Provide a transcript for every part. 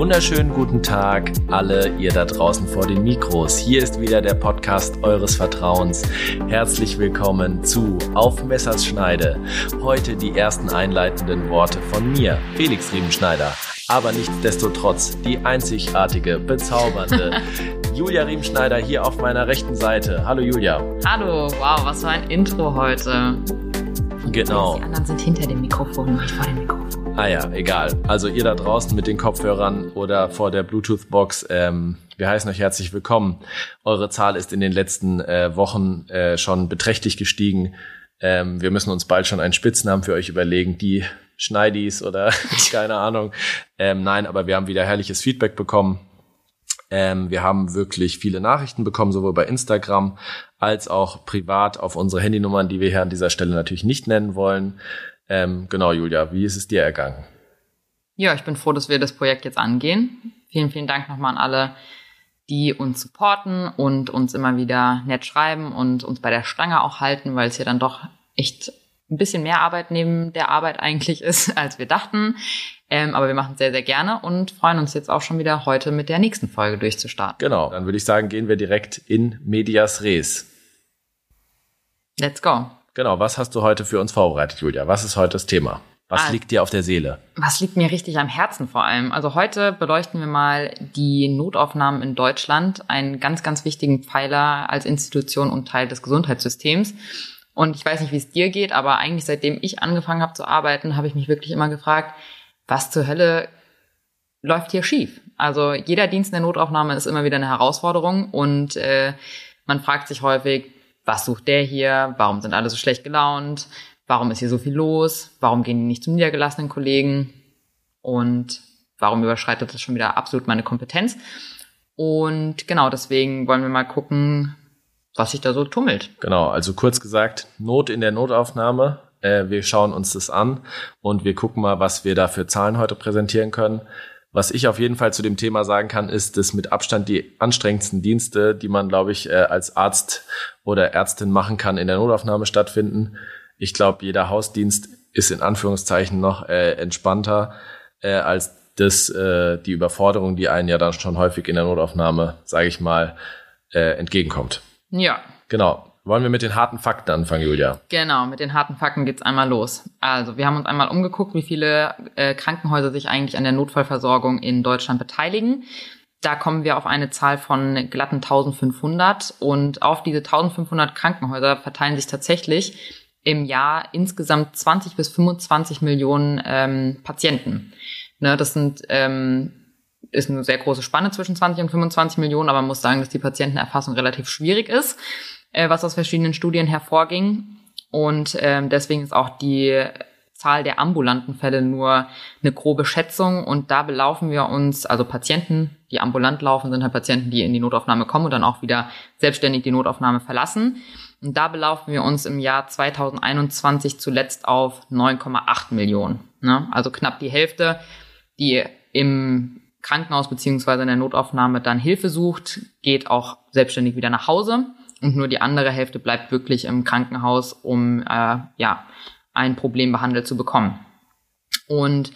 wunderschönen guten Tag, alle ihr da draußen vor den Mikros. Hier ist wieder der Podcast eures Vertrauens. Herzlich willkommen zu Auf Messers Schneide. Heute die ersten einleitenden Worte von mir, Felix Riemenschneider. Aber nichtsdestotrotz die einzigartige, bezaubernde Julia Riemenschneider hier auf meiner rechten Seite. Hallo Julia. Hallo, wow, was für ein Intro heute. Genau. Die anderen sind hinter dem Mikrofon, nicht vor dem Mikrofon. Ah ja, egal. Also ihr da draußen mit den Kopfhörern oder vor der Bluetooth-Box, ähm, wir heißen euch herzlich willkommen. Eure Zahl ist in den letzten äh, Wochen äh, schon beträchtlich gestiegen. Ähm, wir müssen uns bald schon einen Spitznamen für euch überlegen, die Schneidis oder keine Ahnung. Ähm, nein, aber wir haben wieder herrliches Feedback bekommen. Ähm, wir haben wirklich viele Nachrichten bekommen, sowohl bei Instagram als auch privat auf unsere Handynummern, die wir hier an dieser Stelle natürlich nicht nennen wollen. Ähm, genau, Julia, wie ist es dir ergangen? Ja, ich bin froh, dass wir das Projekt jetzt angehen. Vielen, vielen Dank nochmal an alle, die uns supporten und uns immer wieder nett schreiben und uns bei der Stange auch halten, weil es ja dann doch echt ein bisschen mehr Arbeit neben der Arbeit eigentlich ist, als wir dachten. Ähm, aber wir machen es sehr, sehr gerne und freuen uns jetzt auch schon wieder heute mit der nächsten Folge durchzustarten. Genau, dann würde ich sagen, gehen wir direkt in Medias Res. Let's go. Genau, was hast du heute für uns vorbereitet, Julia? Was ist heute das Thema? Was Ah. liegt dir auf der Seele? Was liegt mir richtig am Herzen vor allem? Also heute beleuchten wir mal die Notaufnahmen in Deutschland, einen ganz, ganz wichtigen Pfeiler als Institution und Teil des Gesundheitssystems. Und ich weiß nicht, wie es dir geht, aber eigentlich seitdem ich angefangen habe zu arbeiten, habe ich mich wirklich immer gefragt, was zur Hölle läuft hier schief? Also jeder Dienst in der Notaufnahme ist immer wieder eine Herausforderung und äh, man fragt sich häufig, was sucht der hier? Warum sind alle so schlecht gelaunt? Warum ist hier so viel los? Warum gehen die nicht zum niedergelassenen Kollegen? Und warum überschreitet das schon wieder absolut meine Kompetenz? Und genau deswegen wollen wir mal gucken, was sich da so tummelt. Genau, also kurz gesagt, Not in der Notaufnahme. Äh, wir schauen uns das an und wir gucken mal, was wir da für Zahlen heute präsentieren können. Was ich auf jeden Fall zu dem Thema sagen kann, ist, dass mit Abstand die anstrengendsten Dienste, die man, glaube ich, äh, als Arzt oder Ärztin machen kann, in der Notaufnahme stattfinden. Ich glaube, jeder Hausdienst ist in Anführungszeichen noch äh, entspannter äh, als das, äh, die Überforderung, die einen ja dann schon häufig in der Notaufnahme, sage ich mal, äh, entgegenkommt. Ja, Genau. Wollen wir mit den harten Fakten anfangen, Julia? Genau, mit den harten Fakten geht's einmal los. Also, wir haben uns einmal umgeguckt, wie viele äh, Krankenhäuser sich eigentlich an der Notfallversorgung in Deutschland beteiligen. Da kommen wir auf eine Zahl von glatten 1500 und auf diese 1500 Krankenhäuser verteilen sich tatsächlich im Jahr insgesamt 20 bis 25 Millionen ähm, Patienten. Ne, das sind ähm, ist eine sehr große Spanne zwischen 20 und 25 Millionen, aber man muss sagen, dass die Patientenerfassung relativ schwierig ist, äh, was aus verschiedenen Studien hervorging. Und ähm, deswegen ist auch die Zahl der ambulanten Fälle nur eine grobe Schätzung. Und da belaufen wir uns, also Patienten, die ambulant laufen, sind halt Patienten, die in die Notaufnahme kommen und dann auch wieder selbstständig die Notaufnahme verlassen. Und da belaufen wir uns im Jahr 2021 zuletzt auf 9,8 Millionen. Ne? Also knapp die Hälfte, die im Krankenhaus beziehungsweise in der Notaufnahme dann Hilfe sucht, geht auch selbstständig wieder nach Hause und nur die andere Hälfte bleibt wirklich im Krankenhaus, um äh, ja ein Problem behandelt zu bekommen. Und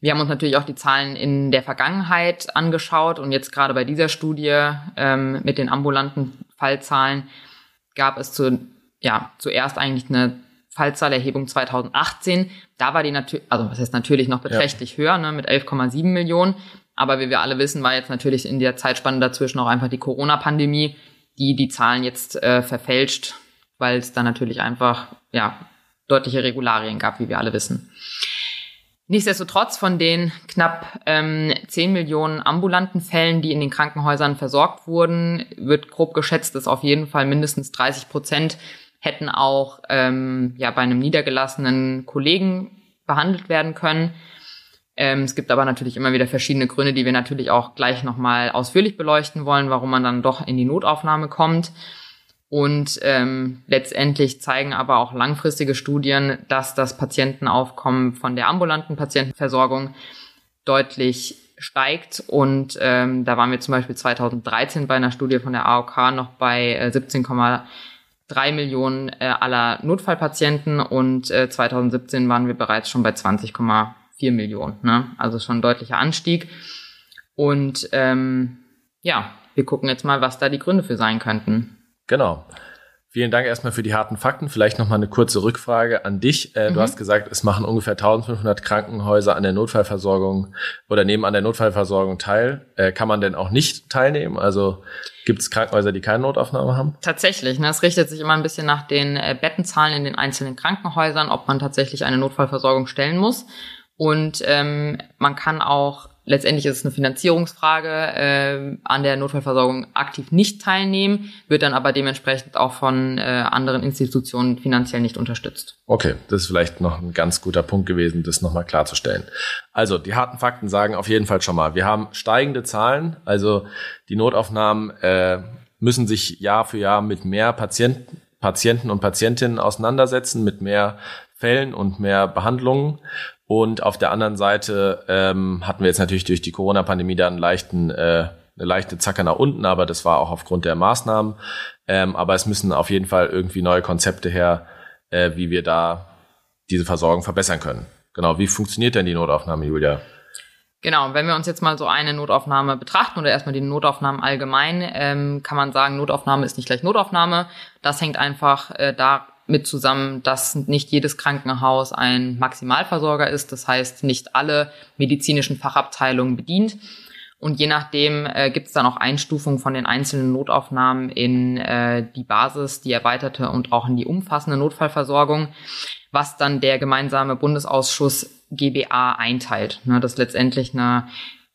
wir haben uns natürlich auch die Zahlen in der Vergangenheit angeschaut und jetzt gerade bei dieser Studie ähm, mit den ambulanten Fallzahlen gab es zu, ja, zuerst eigentlich eine Fallzahlerhebung 2018. Da war die natürlich, also was heißt natürlich noch beträchtlich ja. höher, ne, mit 11,7 Millionen. Aber wie wir alle wissen, war jetzt natürlich in der Zeitspanne dazwischen auch einfach die Corona-Pandemie, die die Zahlen jetzt äh, verfälscht, weil es da natürlich einfach ja deutliche Regularien gab, wie wir alle wissen. Nichtsdestotrotz von den knapp ähm, 10 Millionen ambulanten Fällen, die in den Krankenhäusern versorgt wurden, wird grob geschätzt, dass auf jeden Fall mindestens 30 Prozent hätten auch ähm, ja bei einem niedergelassenen Kollegen behandelt werden können. Ähm, es gibt aber natürlich immer wieder verschiedene Gründe, die wir natürlich auch gleich nochmal ausführlich beleuchten wollen, warum man dann doch in die Notaufnahme kommt. Und ähm, letztendlich zeigen aber auch langfristige Studien, dass das Patientenaufkommen von der ambulanten Patientenversorgung deutlich steigt. Und ähm, da waren wir zum Beispiel 2013 bei einer Studie von der AOK noch bei äh, 17,3 Millionen äh, aller Notfallpatienten und äh, 2017 waren wir bereits schon bei 20,4 Millionen. Ne? Also schon ein deutlicher Anstieg. Und ähm, ja, wir gucken jetzt mal, was da die Gründe für sein könnten. Genau. Vielen Dank erstmal für die harten Fakten. Vielleicht noch mal eine kurze Rückfrage an dich. Äh, mhm. Du hast gesagt, es machen ungefähr 1500 Krankenhäuser an der Notfallversorgung oder nehmen an der Notfallversorgung teil. Äh, kann man denn auch nicht teilnehmen? Also gibt es Krankenhäuser, die keine Notaufnahme haben? Tatsächlich. Ne? Es richtet sich immer ein bisschen nach den äh, Bettenzahlen in den einzelnen Krankenhäusern, ob man tatsächlich eine Notfallversorgung stellen muss. Und ähm, man kann auch Letztendlich ist es eine Finanzierungsfrage, äh, an der Notfallversorgung aktiv nicht teilnehmen, wird dann aber dementsprechend auch von äh, anderen Institutionen finanziell nicht unterstützt. Okay, das ist vielleicht noch ein ganz guter Punkt gewesen, das nochmal klarzustellen. Also die harten Fakten sagen auf jeden Fall schon mal, wir haben steigende Zahlen, also die Notaufnahmen äh, müssen sich Jahr für Jahr mit mehr Patienten, Patienten und Patientinnen auseinandersetzen, mit mehr Fällen und mehr Behandlungen. Und auf der anderen Seite ähm, hatten wir jetzt natürlich durch die Corona-Pandemie da einen leichten, äh, eine leichte Zacke nach unten, aber das war auch aufgrund der Maßnahmen. Ähm, aber es müssen auf jeden Fall irgendwie neue Konzepte her, äh, wie wir da diese Versorgung verbessern können. Genau, wie funktioniert denn die Notaufnahme, Julia? Genau, wenn wir uns jetzt mal so eine Notaufnahme betrachten oder erstmal die Notaufnahmen allgemein, ähm, kann man sagen, Notaufnahme ist nicht gleich Notaufnahme. Das hängt einfach äh, da mit zusammen, dass nicht jedes Krankenhaus ein Maximalversorger ist, das heißt nicht alle medizinischen Fachabteilungen bedient. Und je nachdem äh, gibt es dann auch Einstufungen von den einzelnen Notaufnahmen in äh, die Basis, die erweiterte und auch in die umfassende Notfallversorgung, was dann der gemeinsame Bundesausschuss GBA einteilt. Ne, das ist letztendlich eine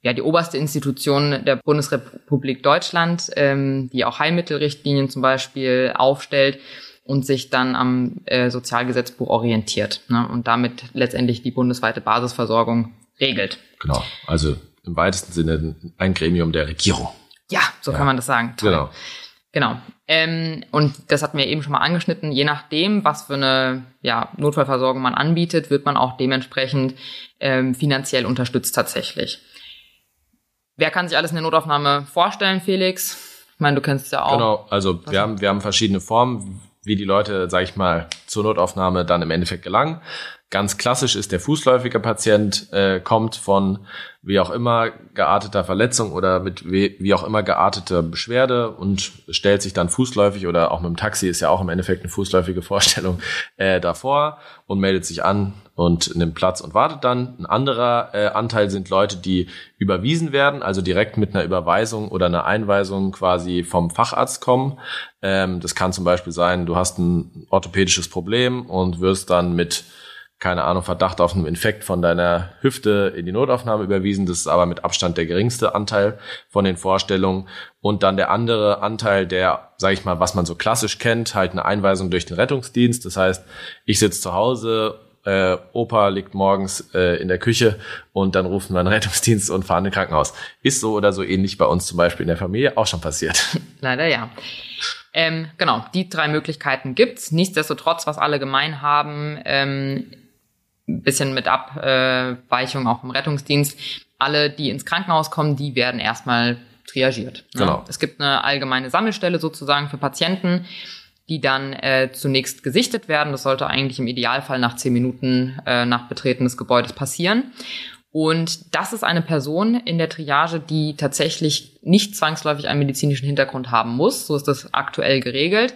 ja, die oberste Institution der Bundesrepublik Deutschland, ähm, die auch Heilmittelrichtlinien zum Beispiel aufstellt und sich dann am äh, Sozialgesetzbuch orientiert ne, und damit letztendlich die bundesweite Basisversorgung regelt. Genau, also im weitesten Sinne ein Gremium der Regierung. Ja, so ja. kann man das sagen. Toll. Genau. Genau. Ähm, und das hatten wir eben schon mal angeschnitten. Je nachdem, was für eine ja, Notfallversorgung man anbietet, wird man auch dementsprechend ähm, finanziell unterstützt tatsächlich. Wer kann sich alles in der Notaufnahme vorstellen, Felix? Ich meine, du kennst es ja auch. Genau, also wir haben, wir haben verschiedene Formen wie die Leute, sag ich mal, zur Notaufnahme dann im Endeffekt gelangen. Ganz klassisch ist der fußläufige Patient, äh, kommt von wie auch immer gearteter Verletzung oder mit wie, wie auch immer gearteter Beschwerde und stellt sich dann fußläufig oder auch mit dem Taxi ist ja auch im Endeffekt eine fußläufige Vorstellung äh, davor und meldet sich an und nimmt Platz und wartet dann. Ein anderer äh, Anteil sind Leute, die überwiesen werden, also direkt mit einer Überweisung oder einer Einweisung quasi vom Facharzt kommen. Ähm, das kann zum Beispiel sein, du hast ein orthopädisches Problem und wirst dann mit keine Ahnung, Verdacht auf einen Infekt von deiner Hüfte in die Notaufnahme überwiesen. Das ist aber mit Abstand der geringste Anteil von den Vorstellungen. Und dann der andere Anteil, der, sage ich mal, was man so klassisch kennt, halt eine Einweisung durch den Rettungsdienst. Das heißt, ich sitze zu Hause, äh, Opa liegt morgens äh, in der Küche und dann rufen wir einen Rettungsdienst und fahren in ein Krankenhaus. Ist so oder so ähnlich bei uns zum Beispiel in der Familie auch schon passiert. Leider ja. Ähm, genau, die drei Möglichkeiten gibt's. Nichtsdestotrotz, was alle gemein haben, ähm, bisschen mit Abweichung auch im Rettungsdienst. Alle, die ins Krankenhaus kommen, die werden erstmal triagiert. Ne? Genau. Es gibt eine allgemeine Sammelstelle sozusagen für Patienten, die dann äh, zunächst gesichtet werden. Das sollte eigentlich im Idealfall nach zehn Minuten äh, nach Betreten des Gebäudes passieren. Und das ist eine Person in der Triage, die tatsächlich nicht zwangsläufig einen medizinischen Hintergrund haben muss. So ist das aktuell geregelt.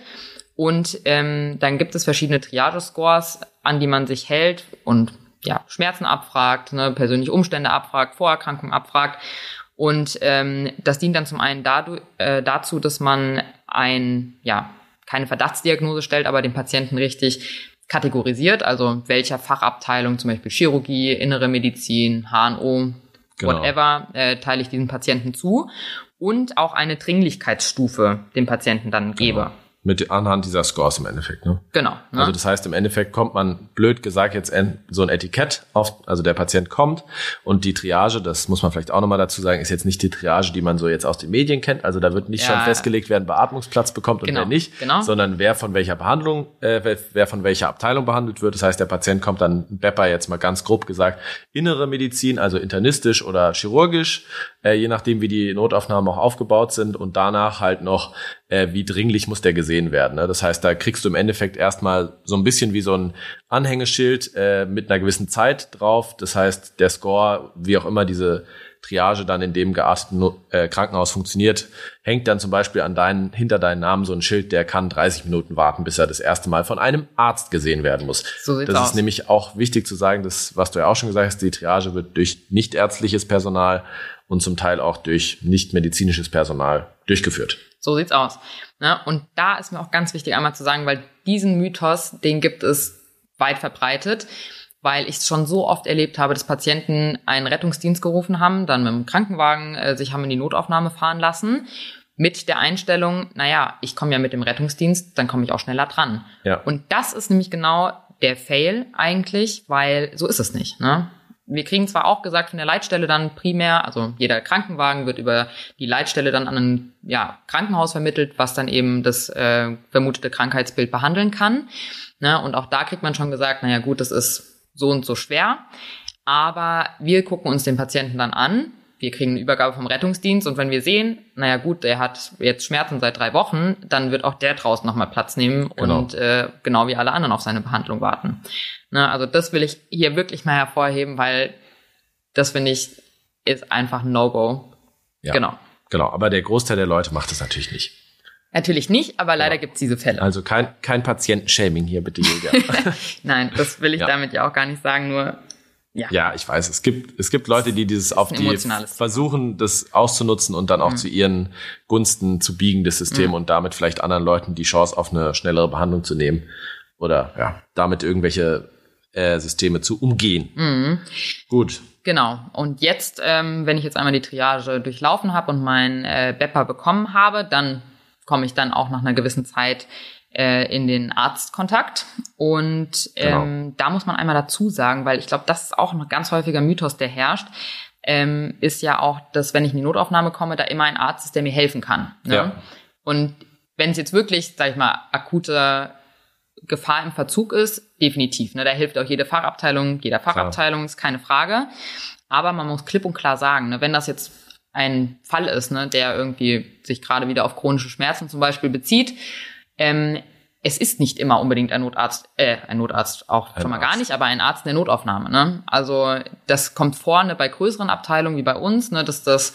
Und ähm, dann gibt es verschiedene Triage-Scores, an die man sich hält und ja, Schmerzen abfragt, ne, persönliche Umstände abfragt, Vorerkrankungen abfragt. Und ähm, das dient dann zum einen dadu äh, dazu, dass man ein, ja, keine Verdachtsdiagnose stellt, aber den Patienten richtig kategorisiert, also welcher Fachabteilung, zum Beispiel Chirurgie, innere Medizin, HNO, genau. whatever, äh, teile ich diesen Patienten zu und auch eine Dringlichkeitsstufe dem Patienten dann gebe. Genau mit anhand dieser Scores im Endeffekt. Ne? Genau. Ne? Also das heißt, im Endeffekt kommt man, blöd gesagt, jetzt so ein Etikett auf, also der Patient kommt und die Triage, das muss man vielleicht auch nochmal dazu sagen, ist jetzt nicht die Triage, die man so jetzt aus den Medien kennt. Also da wird nicht ja. schon festgelegt, wer einen Beatmungsplatz bekommt und genau. wer nicht, genau. sondern wer von welcher Behandlung, äh, wer, wer von welcher Abteilung behandelt wird. Das heißt, der Patient kommt dann, Bepper jetzt mal ganz grob gesagt, innere Medizin, also internistisch oder chirurgisch, äh, je nachdem, wie die Notaufnahmen auch aufgebaut sind und danach halt noch, äh, wie dringlich muss der gesehen gesehen werden. Ne? Das heißt, da kriegst du im Endeffekt erstmal so ein bisschen wie so ein Anhängeschild äh, mit einer gewissen Zeit drauf. Das heißt, der Score, wie auch immer diese Triage dann in dem gearteten äh, Krankenhaus funktioniert, hängt dann zum Beispiel an deinen, hinter deinen Namen so ein Schild, der kann 30 Minuten warten, bis er das erste Mal von einem Arzt gesehen werden muss. So das aus. ist nämlich auch wichtig zu sagen, dass, was du ja auch schon gesagt hast, die Triage wird durch nichtärztliches Personal und zum Teil auch durch nicht medizinisches Personal durchgeführt. So sieht's aus. Ne? Und da ist mir auch ganz wichtig einmal zu sagen, weil diesen Mythos, den gibt es weit verbreitet weil ich es schon so oft erlebt habe, dass Patienten einen Rettungsdienst gerufen haben, dann mit dem Krankenwagen äh, sich haben in die Notaufnahme fahren lassen mit der Einstellung, naja, ich komme ja mit dem Rettungsdienst, dann komme ich auch schneller dran. Ja. Und das ist nämlich genau der Fail eigentlich, weil so ist es nicht. Ne? Wir kriegen zwar auch gesagt von der Leitstelle dann primär, also jeder Krankenwagen wird über die Leitstelle dann an ein ja, Krankenhaus vermittelt, was dann eben das äh, vermutete Krankheitsbild behandeln kann. Ne? Und auch da kriegt man schon gesagt, naja gut, das ist so und so schwer. Aber wir gucken uns den Patienten dann an. Wir kriegen eine Übergabe vom Rettungsdienst und wenn wir sehen, naja gut, der hat jetzt Schmerzen seit drei Wochen, dann wird auch der draußen nochmal Platz nehmen genau. und äh, genau wie alle anderen auf seine Behandlung warten. Ne, also das will ich hier wirklich mal hervorheben, weil das finde ich ist einfach No-Go. Ja, genau. Genau, aber der Großteil der Leute macht das natürlich nicht. Natürlich nicht, aber leider ja. gibt es diese Fälle. Also kein, kein Patientenshaming hier, bitte, Julia. Nein, das will ich ja. damit ja auch gar nicht sagen, nur ja. ja, ich weiß, es gibt, es gibt Leute, die dieses auf die versuchen, das auszunutzen und dann auch mhm. zu ihren Gunsten zu biegen, das System mhm. und damit vielleicht anderen Leuten die Chance auf eine schnellere Behandlung zu nehmen oder ja, damit irgendwelche äh, Systeme zu umgehen. Mhm. Gut. Genau. Und jetzt, ähm, wenn ich jetzt einmal die Triage durchlaufen habe und mein äh, Bepper bekommen habe, dann komme ich dann auch nach einer gewissen Zeit äh, in den Arztkontakt. Und ähm, genau. da muss man einmal dazu sagen, weil ich glaube, das ist auch ein ganz häufiger Mythos, der herrscht, ähm, ist ja auch, dass wenn ich in die Notaufnahme komme, da immer ein Arzt ist, der mir helfen kann. Ne? Ja. Und wenn es jetzt wirklich, sag ich mal, akute Gefahr im Verzug ist, definitiv. Ne? Da hilft auch jede Fachabteilung, jeder Fachabteilung, ist keine Frage. Aber man muss klipp und klar sagen, ne, wenn das jetzt ein Fall ist, ne, der irgendwie sich gerade wieder auf chronische Schmerzen zum Beispiel bezieht. Ähm, es ist nicht immer unbedingt ein Notarzt, äh, ein Notarzt auch ein schon mal Arzt. gar nicht, aber ein Arzt in der Notaufnahme. Ne? Also das kommt vorne bei größeren Abteilungen wie bei uns, ne, dass das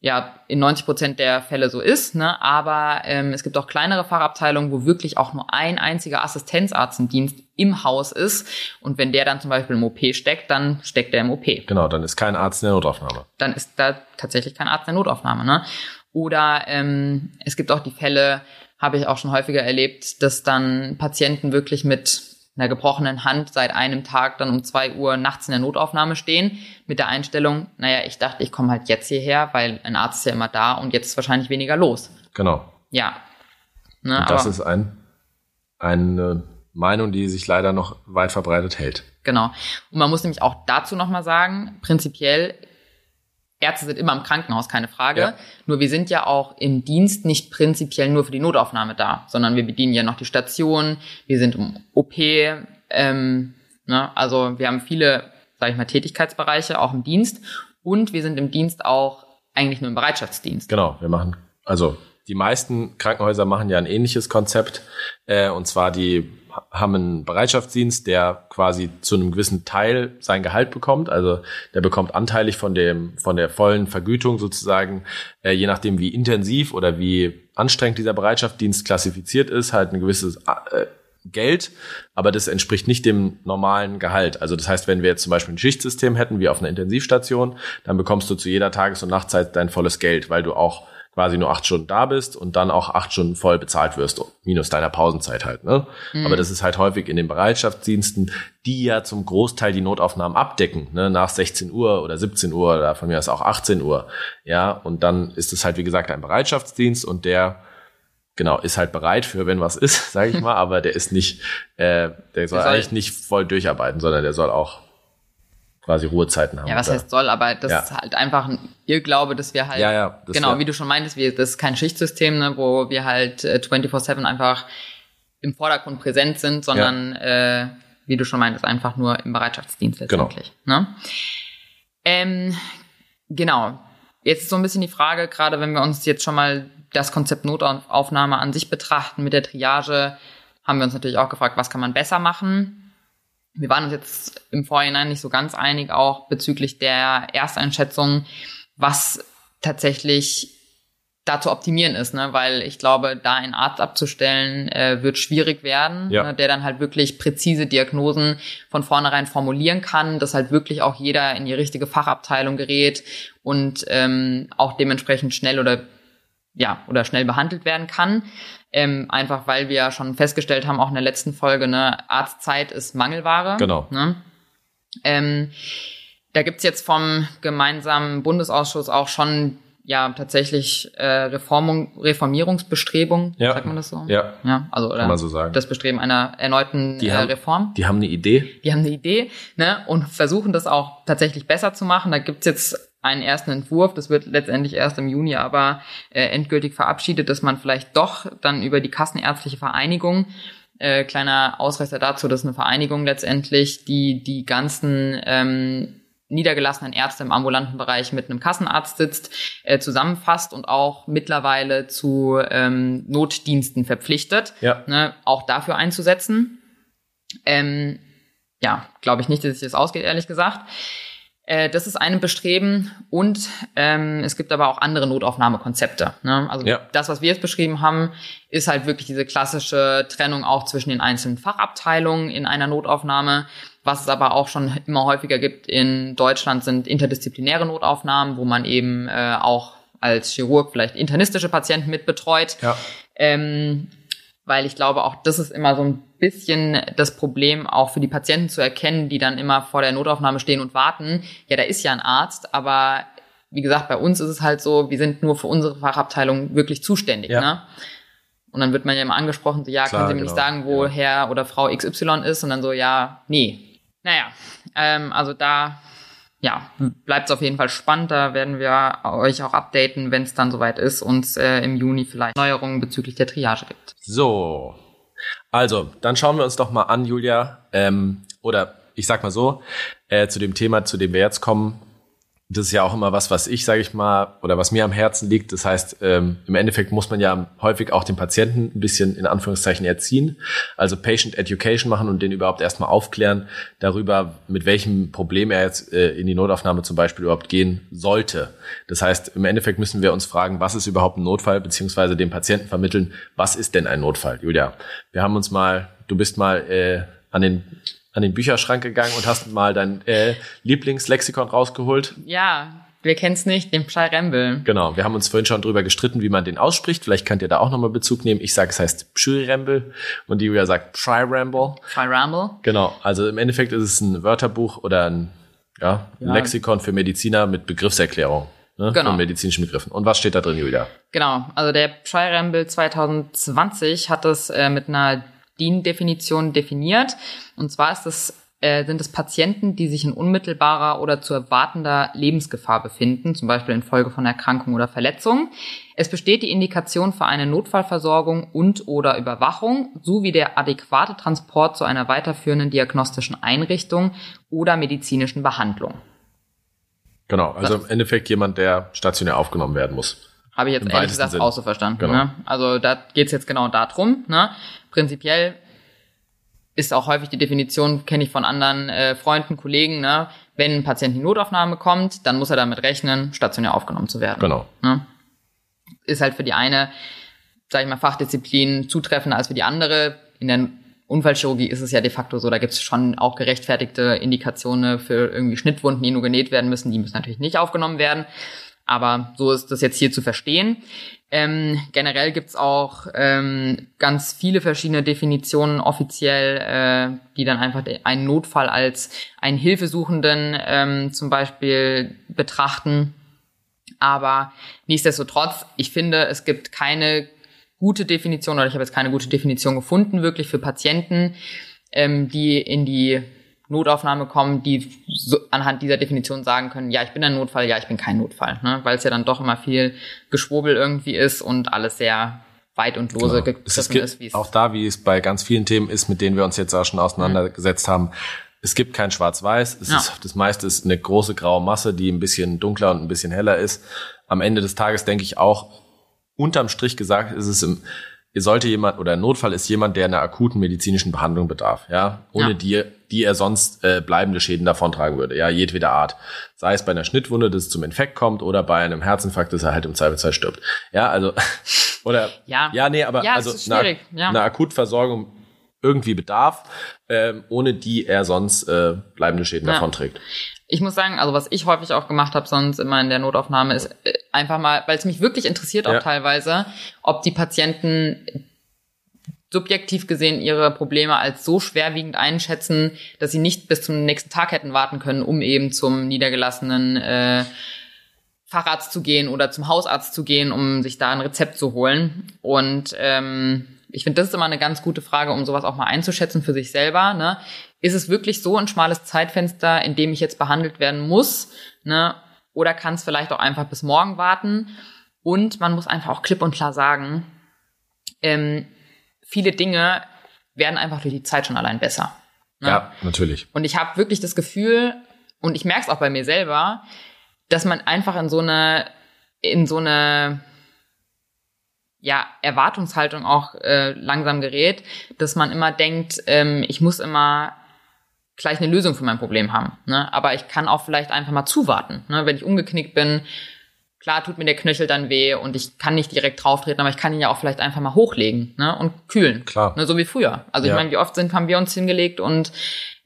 ja in 90 Prozent der Fälle so ist, ne? aber ähm, es gibt auch kleinere Fachabteilungen, wo wirklich auch nur ein einziger Assistenzarztendienst im Haus ist und wenn der dann zum Beispiel im OP steckt, dann steckt er im OP. Genau, dann ist kein Arzt in der Notaufnahme. Dann ist da tatsächlich kein Arzt in der Notaufnahme. Ne? Oder ähm, es gibt auch die Fälle, habe ich auch schon häufiger erlebt, dass dann Patienten wirklich mit einer gebrochenen Hand seit einem Tag dann um zwei Uhr nachts in der Notaufnahme stehen, mit der Einstellung, naja, ich dachte, ich komme halt jetzt hierher, weil ein Arzt ist ja immer da und jetzt ist wahrscheinlich weniger los. Genau. Ja. Ne, und das ist ein, eine Meinung, die sich leider noch weit verbreitet hält. Genau. Und man muss nämlich auch dazu nochmal sagen, prinzipiell Ärzte sind immer im Krankenhaus, keine Frage. Ja. Nur wir sind ja auch im Dienst nicht prinzipiell nur für die Notaufnahme da, sondern wir bedienen ja noch die Station, wir sind im OP, ähm, ne? also wir haben viele, sage ich mal, Tätigkeitsbereiche auch im Dienst und wir sind im Dienst auch eigentlich nur im Bereitschaftsdienst. Genau, wir machen, also die meisten Krankenhäuser machen ja ein ähnliches Konzept, äh, und zwar die haben einen Bereitschaftsdienst, der quasi zu einem gewissen Teil sein Gehalt bekommt. Also der bekommt anteilig von dem von der vollen Vergütung sozusagen, äh, je nachdem wie intensiv oder wie anstrengend dieser Bereitschaftsdienst klassifiziert ist, halt ein gewisses äh, Geld, aber das entspricht nicht dem normalen Gehalt. Also das heißt, wenn wir jetzt zum Beispiel ein Schichtsystem hätten, wie auf einer Intensivstation, dann bekommst du zu jeder Tages- und Nachtzeit dein volles Geld, weil du auch quasi nur acht Stunden da bist und dann auch acht Stunden voll bezahlt wirst, minus deiner Pausenzeit halt. Ne? Mhm. Aber das ist halt häufig in den Bereitschaftsdiensten, die ja zum Großteil die Notaufnahmen abdecken, ne? nach 16 Uhr oder 17 Uhr oder von mir aus auch 18 Uhr. Ja, und dann ist es halt, wie gesagt, ein Bereitschaftsdienst und der genau, ist halt bereit für, wenn was ist, sage ich mal, aber der ist nicht, äh, der soll, soll eigentlich nicht voll durcharbeiten, sondern der soll auch quasi Ruhezeiten haben. Ja, was heißt soll, aber das ja. ist halt einfach ein Irrglaube, dass wir halt, ja, ja, genau, wär, wie du schon meintest, wir, das ist kein Schichtsystem, ne, wo wir halt äh, 24-7 einfach im Vordergrund präsent sind, sondern, ja. äh, wie du schon meintest, einfach nur im Bereitschaftsdienst genau. letztendlich. Genau. Ne? Ähm, genau. Jetzt ist so ein bisschen die Frage, gerade wenn wir uns jetzt schon mal das Konzept Notaufnahme an sich betrachten mit der Triage, haben wir uns natürlich auch gefragt, was kann man besser machen. Wir waren uns jetzt im Vorhinein nicht so ganz einig, auch bezüglich der Ersteinschätzung, was tatsächlich da zu optimieren ist, ne? weil ich glaube, da einen Arzt abzustellen, äh, wird schwierig werden, ja. ne? der dann halt wirklich präzise Diagnosen von vornherein formulieren kann, dass halt wirklich auch jeder in die richtige Fachabteilung gerät und ähm, auch dementsprechend schnell oder ja oder schnell behandelt werden kann. Ähm, einfach weil wir ja schon festgestellt haben, auch in der letzten Folge, ne, Arztzeit ist Mangelware. Genau. Ne? Ähm, da gibt's jetzt vom gemeinsamen Bundesausschuss auch schon ja tatsächlich äh, Reformung, Reformierungsbestrebung, ja. sagt man das so? Ja. Ja, also oder Kann man so sagen. das Bestreben einer erneuten die äh, haben, Reform. Die haben eine Idee. Die haben eine Idee, ne? Und versuchen das auch tatsächlich besser zu machen. Da gibt's jetzt einen ersten Entwurf, das wird letztendlich erst im Juni aber äh, endgültig verabschiedet, dass man vielleicht doch dann über die Kassenärztliche Vereinigung äh, kleiner Ausreißer dazu, dass eine Vereinigung letztendlich, die die ganzen ähm, niedergelassenen Ärzte im ambulanten Bereich mit einem Kassenarzt sitzt, äh, zusammenfasst und auch mittlerweile zu ähm, Notdiensten verpflichtet, ja. ne, auch dafür einzusetzen. Ähm, ja, glaube ich nicht, dass sich das ausgeht, ehrlich gesagt. Äh, das ist ein Bestreben und ähm, es gibt aber auch andere Notaufnahmekonzepte. Ne? Also ja. das, was wir jetzt beschrieben haben, ist halt wirklich diese klassische Trennung auch zwischen den einzelnen Fachabteilungen in einer Notaufnahme. Was es aber auch schon immer häufiger gibt in Deutschland sind interdisziplinäre Notaufnahmen, wo man eben äh, auch als Chirurg vielleicht internistische Patienten mitbetreut. Ja. Ähm, weil ich glaube, auch das ist immer so ein bisschen das Problem, auch für die Patienten zu erkennen, die dann immer vor der Notaufnahme stehen und warten. Ja, da ist ja ein Arzt, aber wie gesagt, bei uns ist es halt so, wir sind nur für unsere Fachabteilung wirklich zuständig. Ja. Ne? Und dann wird man ja immer angesprochen, so, ja, Klar, können Sie mir genau. nicht sagen, wo Ja. Herr oder Frau XY ist? Und dann so, ja, nee. Naja, ähm, also da ja, bleibt es auf jeden Fall spannend. Da werden wir euch auch updaten, wenn es dann soweit ist und äh, im Juni vielleicht Neuerungen bezüglich der Triage gibt. So. Also, dann schauen wir uns doch mal an, Julia, ähm, oder ich sag mal so, äh, zu dem Thema, zu dem wir jetzt kommen. Das ist ja auch immer was, was ich, sage ich mal, oder was mir am Herzen liegt. Das heißt, ähm, im Endeffekt muss man ja häufig auch den Patienten ein bisschen in Anführungszeichen erziehen, also Patient Education machen und den überhaupt erstmal aufklären darüber, mit welchem Problem er jetzt äh, in die Notaufnahme zum Beispiel überhaupt gehen sollte. Das heißt, im Endeffekt müssen wir uns fragen, was ist überhaupt ein Notfall, beziehungsweise dem Patienten vermitteln, was ist denn ein Notfall? Julia, wir haben uns mal, du bist mal äh, an den an den Bücherschrank gegangen und hast mal dein äh, Lieblingslexikon rausgeholt. Ja, wir kennen's nicht, den Pschei-Rembel. Genau, wir haben uns vorhin schon drüber gestritten, wie man den ausspricht. Vielleicht könnt ihr da auch nochmal Bezug nehmen. Ich sage, es heißt Pschirembel und die Julia sagt Pschirembel. Pschei-Rembel. Genau, also im Endeffekt ist es ein Wörterbuch oder ein, ja, ein Ja. Lexikon für Mediziner mit Begriffserklärung ne, Genau. von medizinischen Begriffen. Und was steht da drin, Julia? Genau, also der Pschei-Rembel 2020 hat das äh, mit einer DIN-Definition definiert. Und zwar ist es, äh, sind es Patienten, die sich in unmittelbarer oder zu erwartender Lebensgefahr befinden, zum Beispiel infolge von Erkrankung oder Verletzung. Es besteht die Indikation für eine Notfallversorgung und oder Überwachung sowie der adäquate Transport zu einer weiterführenden diagnostischen Einrichtung oder medizinischen Behandlung. Genau, also im Endeffekt jemand, der stationär aufgenommen werden muss. Habe ich jetzt Im ehrlich gesagt Sinn. auch so verstanden. Genau. Ne? Also da geht's jetzt genau darum. Ne? Prinzipiell ist auch häufig die Definition, kenne ich von anderen äh, Freunden, Kollegen, ne? wenn ein Patient in die Notaufnahme kommt, dann muss er damit rechnen, stationär aufgenommen zu werden. Genau. Ne? Ist halt für die eine, sag ich mal, Fachdisziplin zutreffender als für die andere. In der Unfallchirurgie ist es ja de facto so, da gibt es schon auch gerechtfertigte Indikationen für irgendwie Schnittwunden, die nur genäht werden müssen. Die müssen natürlich nicht aufgenommen werden. Aber so ist das jetzt hier zu verstehen. Ähm, generell gibt's auch ähm, ganz viele verschiedene Definitionen offiziell, äh, die dann einfach einen Notfall als einen Hilfesuchenden ähm, zum Beispiel betrachten. Aber nichtsdestotrotz, ich finde, es gibt keine gute Definition oder ich habe jetzt keine gute Definition gefunden, wirklich für Patienten, ähm, die in die Notaufnahme kommen, die so anhand dieser Definition sagen können, ja, ich bin ein Notfall, ja, ich bin kein Notfall, ne? weil es ja dann doch immer viel Geschwurbel irgendwie ist und alles sehr weit und lose Genau. Ist, wie es auch da, wie es bei ganz vielen Themen ist, mit denen wir uns jetzt auch schon auseinandergesetzt haben, es gibt kein Schwarz-Weiß. Es Ja. ist, das meiste ist eine große graue Masse, die ein bisschen dunkler und ein bisschen heller ist. Am Ende des Tages denke ich auch, unterm Strich gesagt, ist es im, sollte jemand oder ein Notfall ist jemand, der einer akuten medizinischen Behandlung bedarf, ja, ohne Ja. die, die er sonst äh, bleibende Schäden davontragen würde, ja, jedweder Art. Sei es bei einer Schnittwunde, dass es zum Infekt kommt, oder bei einem Herzinfarkt, dass er halt im Zweifelsfall stirbt. Ja, also, oder, Ja. ja, nee, aber Ja, also eine, ja. eine Akutversorgung irgendwie bedarf, ähm, ohne die er sonst äh, bleibende Schäden Ja. davonträgt. Ich muss sagen, also was ich häufig auch gemacht habe, sonst immer in der Notaufnahme, ist äh, einfach mal, weil es mich wirklich interessiert auch Ja. teilweise, ob die Patienten subjektiv gesehen ihre Probleme als so schwerwiegend einschätzen, dass sie nicht bis zum nächsten Tag hätten warten können, um eben zum niedergelassenen äh, Facharzt zu gehen oder zum Hausarzt zu gehen, um sich da ein Rezept zu holen. Und ähm, ich finde, das ist immer eine ganz gute Frage, um sowas auch mal einzuschätzen für sich selber. Ne? Ist es wirklich so ein schmales Zeitfenster, in dem ich jetzt behandelt werden muss? Ne? Oder kann es vielleicht auch einfach bis morgen warten? Und man muss einfach auch klipp und klar sagen, ähm, viele Dinge werden einfach durch die Zeit schon allein besser. Ne? Ja, natürlich. Und ich habe wirklich das Gefühl, und ich merke es auch bei mir selber, dass man einfach in so eine, in so eine ja, Erwartungshaltung auch äh, langsam gerät, dass man immer denkt, ähm, ich muss immer gleich eine Lösung für mein Problem haben. Ne? Aber ich kann auch vielleicht einfach mal zuwarten. Ne? Wenn ich umgeknickt bin, klar tut mir der Knöchel dann weh und ich kann nicht direkt drauftreten, aber ich kann ihn ja auch vielleicht einfach mal hochlegen ne? und kühlen. Klar. Ne? So wie früher. Also Ja. ich meine, wie oft sind, haben wir uns hingelegt und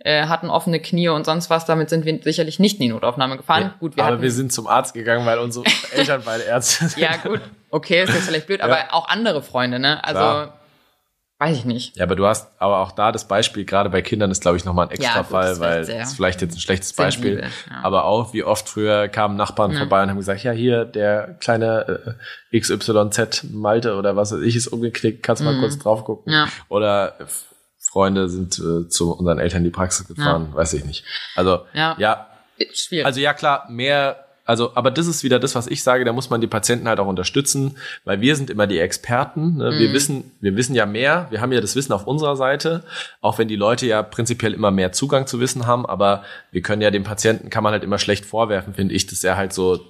äh, hatten offene Knie und sonst was. Damit sind wir sicherlich nicht in die Notaufnahme gefahren. Ja, Gut, wir aber hatten, wir sind zum Arzt gegangen, weil unsere Eltern beide Ärzte sind. ja gut, okay, ist jetzt vielleicht blöd, aber auch andere Freunde, ne? Also Klar. weiß ich nicht. Ja, aber du hast aber auch da das Beispiel, gerade bei Kindern ist, glaube ich, nochmal ein extra Ja, gut, Fall, weil sehr ist vielleicht jetzt ein schlechtes Beispiel. ja. Aber auch, wie oft früher kamen Nachbarn vorbei und haben gesagt, ja, hier, der kleine äh, XYZ Malte oder was weiß ich ist umgeknickt, kannst du mal kurz drauf gucken. Mhm. Ja. Oder äh, Freunde sind äh, zu unseren Eltern in die Praxis gefahren, weiß ich nicht. Also, Ja. ja, also ja klar, mehr, also, aber das ist wieder das, was ich sage, da muss man die Patienten halt auch unterstützen, weil wir sind immer die Experten. Ne? Wir wissen, wir wissen ja mehr, wir haben ja das Wissen auf unserer Seite, auch wenn die Leute ja prinzipiell immer mehr Zugang zu Wissen haben, aber wir können ja dem Patienten, kann man halt immer schlecht vorwerfen, finde ich, dass er halt so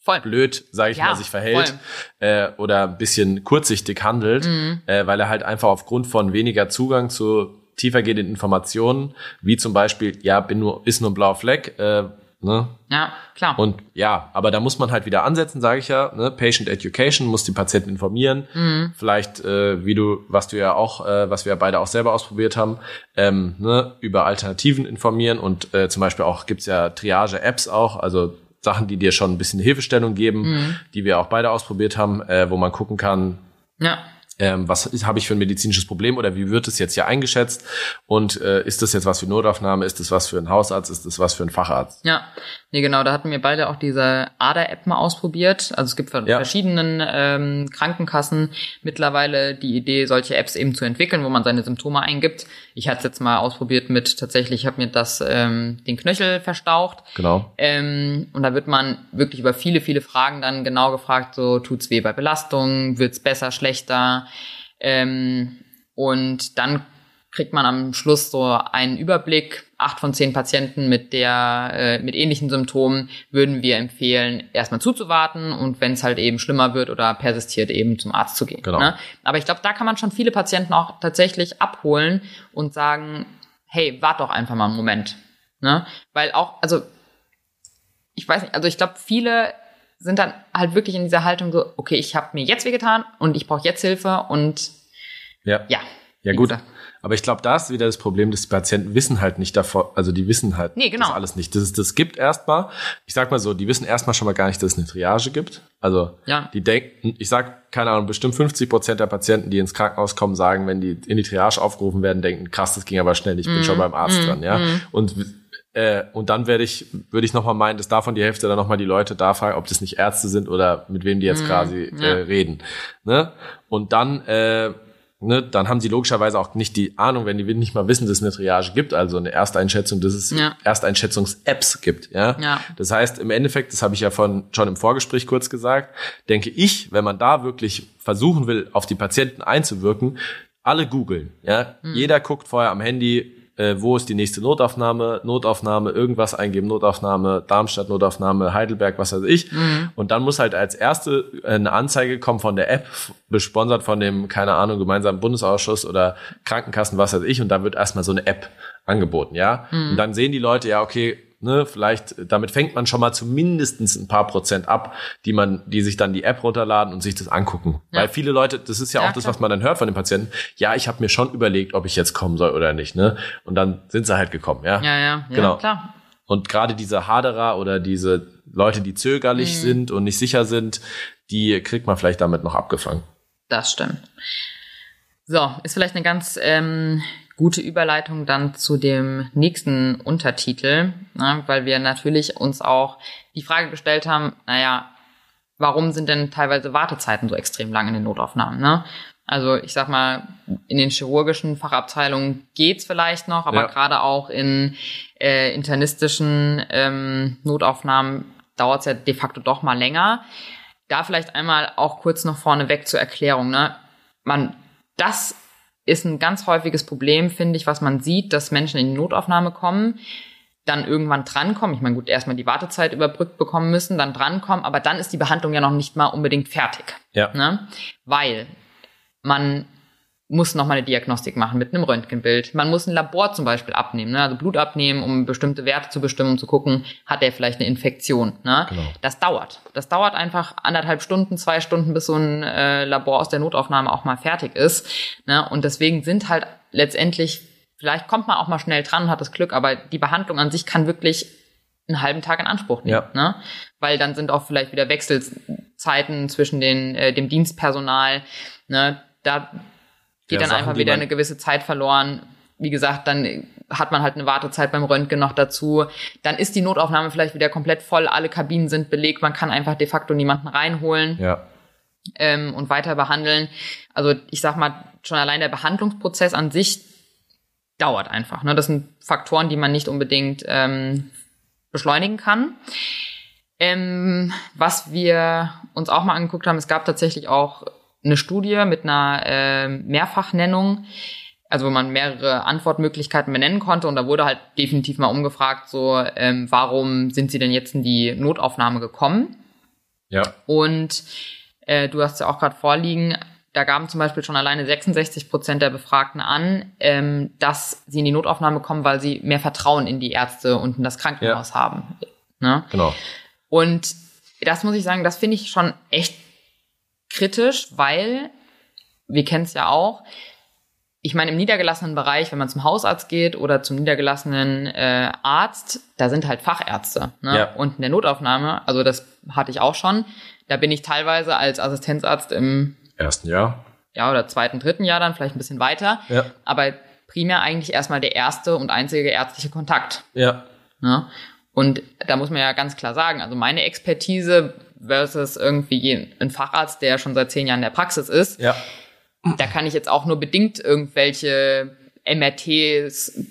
Voll. blöd, sage ich Ja, mal, sich verhält äh, oder ein bisschen kurzsichtig handelt, äh, weil er halt einfach aufgrund von weniger Zugang zu tiefergehenden Informationen, wie zum Beispiel, ja, bin nur, ist nur ein blauer Fleck, äh, ne? Ja, klar. Und ja, aber da muss man halt wieder ansetzen, sage ich ja, ne? Patient Education, muss die Patienten informieren. Vielleicht, äh, wie du, was du ja auch, äh, was wir ja beide auch selber ausprobiert haben, ähm, ne? über Alternativen informieren und äh, zum Beispiel auch gibt's ja Triage-Apps auch, also Sachen, die dir schon ein bisschen Hilfestellung geben, die wir auch beide ausprobiert haben, äh, wo man gucken kann, ja. Ähm, was habe ich für ein medizinisches Problem oder wie wird es jetzt hier eingeschätzt und äh, ist das jetzt was für Notaufnahme, ist das was für einen Hausarzt, ist das was für einen Facharzt? Ja, nee, genau, da hatten wir beide auch diese ADA-App mal ausprobiert. Also es gibt von Ja. verschiedenen ähm, Krankenkassen mittlerweile die Idee, solche Apps eben zu entwickeln, wo man seine Symptome eingibt. Ich hatte es jetzt mal ausprobiert mit, tatsächlich, ich habe mir das ähm, den Knöchel verstaucht. Genau. Ähm, und da wird man wirklich über viele, viele Fragen dann genau gefragt, so tut's weh bei Belastung, wird's besser, schlechter. Ähm, und dann kriegt man am Schluss so einen Überblick. Acht von zehn Patienten mit der äh, mit ähnlichen Symptomen würden wir empfehlen, erstmal zuzuwarten und wenn es halt eben schlimmer wird oder persistiert, eben zum Arzt zu gehen. Genau. Ne? Aber ich glaube, da kann man schon viele Patienten auch tatsächlich abholen und sagen, hey, wart doch einfach mal einen Moment. Ne? Weil auch, also ich weiß nicht, also ich glaube, viele sind dann halt wirklich in dieser Haltung so, okay, ich habe mir jetzt wehgetan und ich brauche jetzt Hilfe und Ja. ja. Ja gut, gesagt. Aber ich glaube, da ist wieder das Problem, dass die Patienten wissen halt nicht davon, also die wissen halt Nee, genau. das alles nicht. Das, das gibt erstmal, ich sag mal so, die wissen erstmal schon mal gar nicht, dass es eine Triage gibt. Also Ja. die denken, ich sag, keine Ahnung, bestimmt 50 Prozent der Patienten, die ins Krankenhaus kommen, sagen, wenn die in die Triage aufgerufen werden, denken, krass, das ging aber schnell, ich Mhm. bin schon beim Arzt dran, ja. Und äh, und dann werde ich, würde ich nochmal meinen, dass davon die Hälfte dann nochmal die Leute da fragen, ob das nicht Ärzte sind oder mit wem die jetzt quasi ja. äh, reden. Ne? Und dann, äh, ne, dann haben sie logischerweise auch nicht die Ahnung, wenn die nicht mal wissen, dass es eine Triage gibt, also eine Ersteinschätzung, dass es Ja. Ersteinschätzungs-Apps gibt. Ja? Ja. Das heißt, im Endeffekt, das habe ich ja von, schon im Vorgespräch kurz gesagt, denke ich, wenn man da wirklich versuchen will, auf die Patienten einzuwirken, alle googeln. Ja? Jeder guckt vorher am Handy, äh, wo ist die nächste Notaufnahme, Notaufnahme, irgendwas eingeben, Notaufnahme, Darmstadt, Notaufnahme, Heidelberg, was weiß ich. Mhm. Und dann muss halt als erste eine Anzeige kommen von der App, besponsert von dem, keine Ahnung, gemeinsamen Bundesausschuss oder Krankenkassen, was weiß ich. Und da wird erstmal so eine App angeboten, ja. Mhm. Und dann sehen die Leute, ja, okay, ne, vielleicht, damit fängt man schon mal zumindest ein paar Prozent ab, die man, die sich dann die App runterladen und sich das angucken. Ja. Weil viele Leute, das ist ja, ja auch das, was man dann hört von den Patienten, ja, ich habe mir schon überlegt, ob ich jetzt kommen soll oder nicht, ne? Und dann sind sie halt gekommen, ja. Ja, ja, ja genau. klar. Und gerade diese Haderer oder diese Leute, die zögerlich mhm. sind und nicht sicher sind, die kriegt man vielleicht damit noch abgefangen. Das stimmt. So, ist vielleicht eine ganz ähm, gute Überleitung dann zu dem nächsten Untertitel, ne, weil wir natürlich uns auch die Frage gestellt haben, naja, warum sind denn teilweise Wartezeiten so extrem lang in den Notaufnahmen? Ne? Also ich sag mal, in den chirurgischen Fachabteilungen geht's vielleicht noch, aber ja. gerade auch in äh, internistischen ähm, Notaufnahmen dauert's ja de facto doch mal länger. Da vielleicht einmal auch kurz noch vorneweg zur Erklärung. Ne? Man, das ist ein ganz häufiges Problem, finde ich, was man sieht, dass Menschen in die Notaufnahme kommen, dann irgendwann drankommen. Ich meine, gut, erstmal die Wartezeit überbrückt bekommen müssen, dann drankommen, aber dann ist die Behandlung ja noch nicht mal unbedingt fertig. Ja. Ne? Weil man muss nochmal eine Diagnostik machen mit einem Röntgenbild. Man muss ein Labor zum Beispiel abnehmen, ne? also Blut abnehmen, um bestimmte Werte zu bestimmen, um zu gucken, hat er vielleicht eine Infektion. Ne? Genau. Das dauert. Das dauert einfach anderthalb Stunden, zwei Stunden, bis so ein äh, Labor aus der Notaufnahme auch mal fertig ist. Ne? Und deswegen sind halt letztendlich, vielleicht kommt man auch mal schnell dran und hat das Glück, aber die Behandlung an sich kann wirklich einen halben Tag in Anspruch nehmen. Ja. Ne? Weil dann sind auch vielleicht wieder Wechselzeiten zwischen den, äh, dem Dienstpersonal. Ne? Da geht ja, dann Sachen, einfach wieder eine gewisse Zeit verloren. Wie gesagt, dann hat man halt eine Wartezeit beim Röntgen noch dazu. Dann ist die Notaufnahme vielleicht wieder komplett voll, alle Kabinen sind belegt, man kann einfach de facto niemanden reinholen ja. ähm, und weiter behandeln. Also ich sag mal, schon allein der Behandlungsprozess an sich dauert einfach. Ne? Das sind Faktoren, die man nicht unbedingt ähm, beschleunigen kann. Ähm, was wir uns auch mal angeguckt haben, es gab tatsächlich auch eine Studie mit einer äh, Mehrfachnennung, also wo man mehrere Antwortmöglichkeiten benennen konnte und da wurde halt definitiv mal umgefragt, so ähm, warum sind sie denn jetzt in die Notaufnahme gekommen? Ja. Und äh, du hast ja auch gerade vorliegen, da gaben zum Beispiel schon alleine 66 Prozent der Befragten an, ähm, dass sie in die Notaufnahme kommen, weil sie mehr Vertrauen in die Ärzte und in das Krankenhaus ja. haben. Ne? Genau. Und das muss ich sagen, das finde ich schon echt kritisch, weil wir kennen es ja auch. Ich meine, im niedergelassenen Bereich, wenn man zum Hausarzt geht oder zum niedergelassenen äh, Arzt, da sind halt Fachärzte. Ne? Ja. Und in der Notaufnahme, also das hatte ich auch schon, da bin ich teilweise als Assistenzarzt im ersten Jahr. Ja, oder zweiten, dritten Jahr dann, vielleicht ein bisschen weiter. Ja. Aber primär eigentlich erstmal der erste und einzige ärztliche Kontakt. Ja. Ne? Und da muss man ja ganz klar sagen, also meine Expertise versus irgendwie ein Facharzt, der schon seit zehn Jahren in der Praxis ist. Ja. Da kann ich jetzt auch nur bedingt irgendwelche MRTs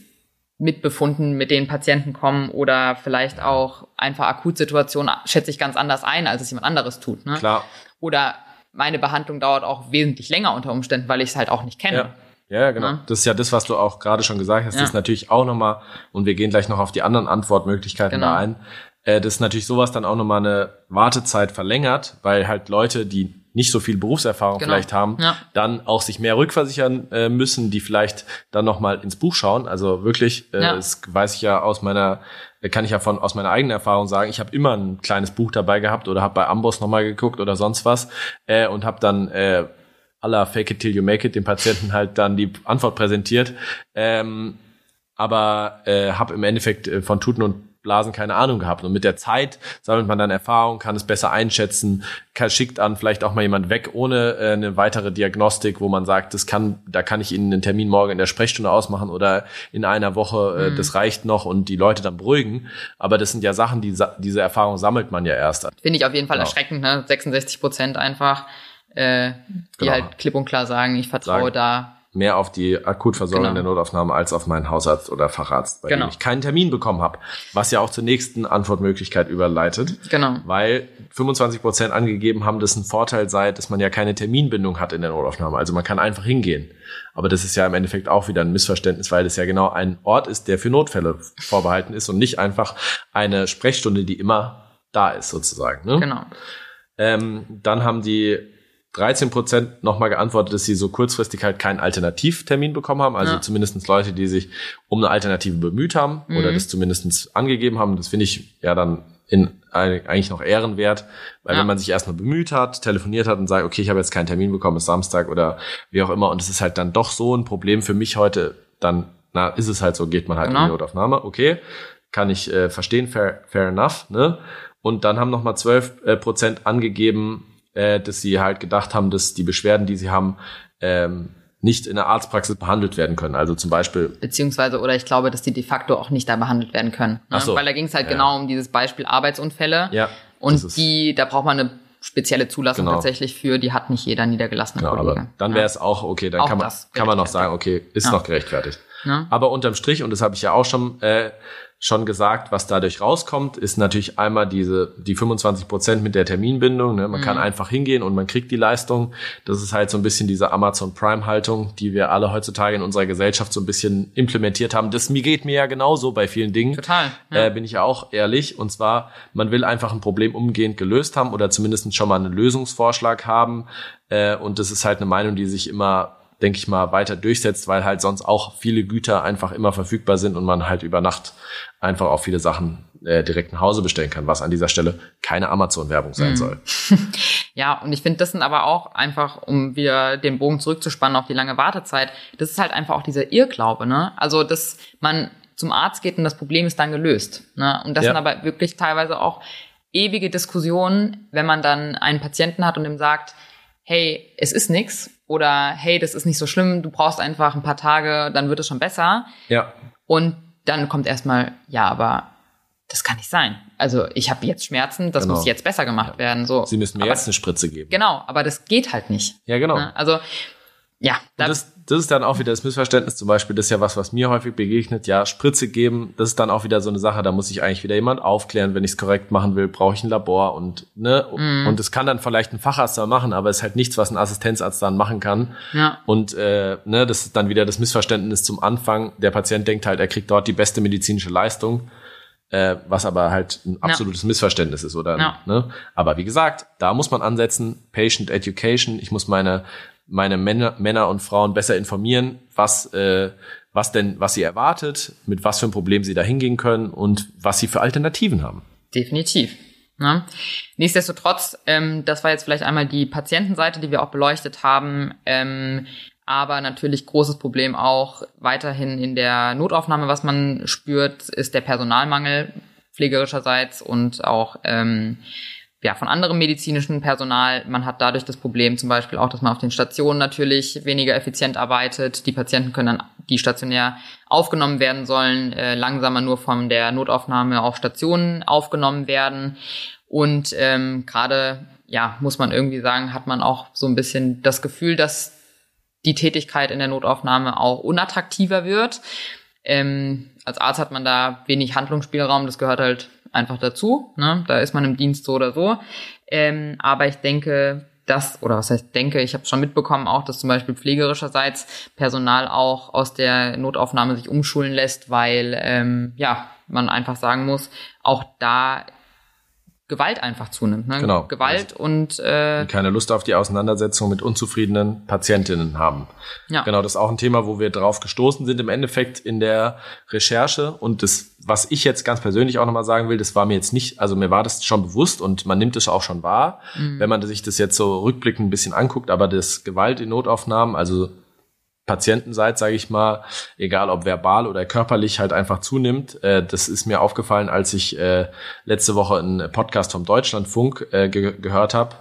mitbefunden, mit denen Patienten kommen oder vielleicht auch einfach Akutsituationen schätze ich ganz anders ein, als es jemand anderes tut. Ne? Klar. Oder meine Behandlung dauert auch wesentlich länger unter Umständen, weil ich es halt auch nicht kenne. Ja. Ja, genau. Ja. Das ist ja das, was du auch gerade schon gesagt hast. Ja. Das ist natürlich auch nochmal, und wir gehen gleich noch auf die anderen Antwortmöglichkeiten genau. da ein. Äh, das ist natürlich sowas dann auch nochmal eine Wartezeit verlängert, weil halt Leute, die nicht so viel Berufserfahrung genau. vielleicht haben, ja. dann auch sich mehr rückversichern äh, müssen, die vielleicht dann nochmal ins Buch schauen. Also wirklich, äh, ja. das weiß ich ja aus meiner, äh, kann ich ja von aus meiner eigenen Erfahrung sagen, ich habe immer ein kleines Buch dabei gehabt oder habe bei Amboss nochmal geguckt oder sonst was äh, und habe dann äh, aller Fake it till you make it dem Patienten halt dann die Antwort präsentiert. Ähm, aber äh, habe im Endeffekt äh, von Tuten und Blasen keine Ahnung gehabt. Und mit der Zeit sammelt man dann Erfahrung, kann es besser einschätzen, kann, schickt dann vielleicht auch mal jemand weg ohne äh, eine weitere Diagnostik, wo man sagt, das kann, da kann ich Ihnen einen Termin morgen in der Sprechstunde ausmachen oder in einer Woche, äh, mhm. das reicht noch und die Leute dann beruhigen. Aber das sind ja Sachen, die diese Erfahrung sammelt man ja erst. Finde ich auf jeden Fall genau. erschreckend, ne? 66 Prozent einfach, äh, die genau. halt klipp und klar sagen, ich vertraue sagen. da mehr auf die Akutversorgung genau. der Notaufnahme als auf meinen Hausarzt oder Facharzt, bei genau. dem ich keinen Termin bekommen habe. Was ja auch zur nächsten Antwortmöglichkeit überleitet. Genau. Weil 25 Prozent angegeben haben, dass ein Vorteil sei, dass man ja keine Terminbindung hat in der Notaufnahme. Also man kann einfach hingehen. Aber das ist ja im Endeffekt auch wieder ein Missverständnis, weil es ja genau ein Ort ist, der für Notfälle vorbehalten ist und nicht einfach eine Sprechstunde, die immer da ist sozusagen. Ne? Genau. Ähm, dann haben die 13 Prozent nochmal geantwortet, dass sie so kurzfristig halt keinen Alternativtermin bekommen haben. Also ja. zumindestens Leute, die sich um eine Alternative bemüht haben mhm. oder das zumindestens angegeben haben. Das finde ich ja dann in eigentlich noch ehrenwert, weil ja. wenn man sich erstmal bemüht hat, telefoniert hat und sagt, okay, ich habe jetzt keinen Termin bekommen, ist Samstag oder wie auch immer und es ist halt dann doch so ein Problem für mich heute, dann na, ist es halt so, geht man halt genau. in die Notaufnahme, okay, kann ich äh, verstehen, fair, fair enough, ne? Und dann haben nochmal 12 äh, Prozent angegeben, äh, dass sie halt gedacht haben, dass die Beschwerden, die sie haben, ähm, nicht in der Arztpraxis behandelt werden können. Also zum Beispiel. Beziehungsweise, oder ich glaube, dass die de facto auch nicht da behandelt werden können. Ne? Ach so. Weil da ging es halt ja. genau um dieses Beispiel Arbeitsunfälle. Ja. Und die, da braucht man eine spezielle Zulassung genau. tatsächlich für, die hat nicht jeder niedergelassene genau, Kollege. Aber dann wäre es auch, okay, dann auch kann man, kann man noch sagen, okay, ist ja. noch gerechtfertigt. Ja. Aber unterm Strich, und das habe ich ja auch schon äh, schon gesagt, was dadurch rauskommt, ist natürlich einmal diese die 25 Prozent mit der Terminbindung. Ne? Man mhm. kann einfach hingehen und man kriegt die Leistung. Das ist halt so ein bisschen diese Amazon Prime Haltung, die wir alle heutzutage in unserer Gesellschaft so ein bisschen implementiert haben. Das mir geht mir ja genauso bei vielen Dingen. Total. Ja. Äh, bin ich ja auch ehrlich. Und zwar, man will einfach ein Problem umgehend gelöst haben oder zumindest schon mal einen Lösungsvorschlag haben. Äh, und das ist halt eine Meinung, die sich immer denke ich mal, weiter durchsetzt, weil halt sonst auch viele Güter einfach immer verfügbar sind und man halt über Nacht einfach auch viele Sachen äh, direkt nach Hause bestellen kann, was an dieser Stelle keine Amazon-Werbung sein mhm. soll. Ja, und ich finde, das sind aber auch einfach, um wieder den Bogen zurückzuspannen auf die lange Wartezeit, das ist halt einfach auch dieser Irrglaube, ne? Also, dass man zum Arzt geht und das Problem ist dann gelöst. Ne? Und das ja. sind aber wirklich teilweise auch ewige Diskussionen, wenn man dann einen Patienten hat und ihm sagt, hey, es ist nix oder hey, das ist nicht so schlimm, du brauchst einfach ein paar Tage, dann wird es schon besser. Ja. Und dann kommt erstmal, ja, aber das kann nicht sein. Also ich habe jetzt Schmerzen, das genau. muss jetzt besser gemacht werden. So. Sie müssen mir aber, jetzt eine Spritze geben. Genau, aber das geht halt nicht. Ja, genau. Ne? Also ja. Da das, das ist dann auch wieder das Missverständnis. Zum Beispiel, das ist ja was, was mir häufig begegnet. Ja, Spritze geben, das ist dann auch wieder so eine Sache. Da muss ich eigentlich wieder jemand aufklären, wenn ich es korrekt machen will, brauche ich ein Labor und ne mm. und das kann dann vielleicht ein Facharzt da machen, aber es ist halt nichts, was ein Assistenzarzt dann machen kann. Ja. Und äh, ne, das ist dann wieder das Missverständnis zum Anfang. Der Patient denkt halt, er kriegt dort die beste medizinische Leistung. Äh, was aber halt ein absolutes ja. Missverständnis ist, oder? Ja. Ne? Aber wie gesagt, da muss man ansetzen, Patient Education. Ich muss meine meine Männer, Männer und Frauen besser informieren, was, äh, was denn, was sie erwartet, mit was für ein Problem sie da hingehen können und was sie für Alternativen haben. Definitiv. Ne? Nichtsdestotrotz, ähm, das war jetzt vielleicht einmal die Patientenseite, die wir auch beleuchtet haben. Ähm, aber natürlich großes Problem auch weiterhin in der Notaufnahme, was man spürt, ist der Personalmangel pflegerischerseits und auch ähm, ja, von anderem medizinischen Personal. Man hat dadurch das Problem zum Beispiel auch, dass man auf den Stationen natürlich weniger effizient arbeitet. Die Patienten können dann, die stationär aufgenommen werden sollen, äh, langsamer nur von der Notaufnahme auf Stationen aufgenommen werden. Und ähm, gerade, ja, muss man irgendwie sagen, hat man auch so ein bisschen das Gefühl, dass die Tätigkeit in der Notaufnahme auch unattraktiver wird. Ähm, als Arzt hat man da wenig Handlungsspielraum, das gehört halt einfach dazu. Ne? Da ist man im Dienst so oder so. Ähm, aber ich denke, dass, oder was heißt denke, ich habe schon mitbekommen auch, dass zum Beispiel pflegerischerseits Personal auch aus der Notaufnahme sich umschulen lässt, weil ähm, ja man einfach sagen muss, auch da Gewalt einfach zunimmt. Ne? Genau. Gewalt also, und äh, keine Lust auf die Auseinandersetzung mit unzufriedenen Patientinnen haben. Ja. Genau, das ist auch ein Thema, wo wir drauf gestoßen sind im Endeffekt in der Recherche und das, was ich jetzt ganz persönlich auch nochmal sagen will, das war mir jetzt nicht, also mir war das schon bewusst und man nimmt es auch schon wahr, mhm. wenn man sich das jetzt so rückblickend ein bisschen anguckt, aber das Gewalt in Notaufnahmen, also Patienten seid, sage ich mal, egal ob verbal oder körperlich, halt einfach zunimmt. Äh, das ist mir aufgefallen, als ich äh, letzte Woche einen Podcast vom Deutschlandfunk äh, ge gehört habe,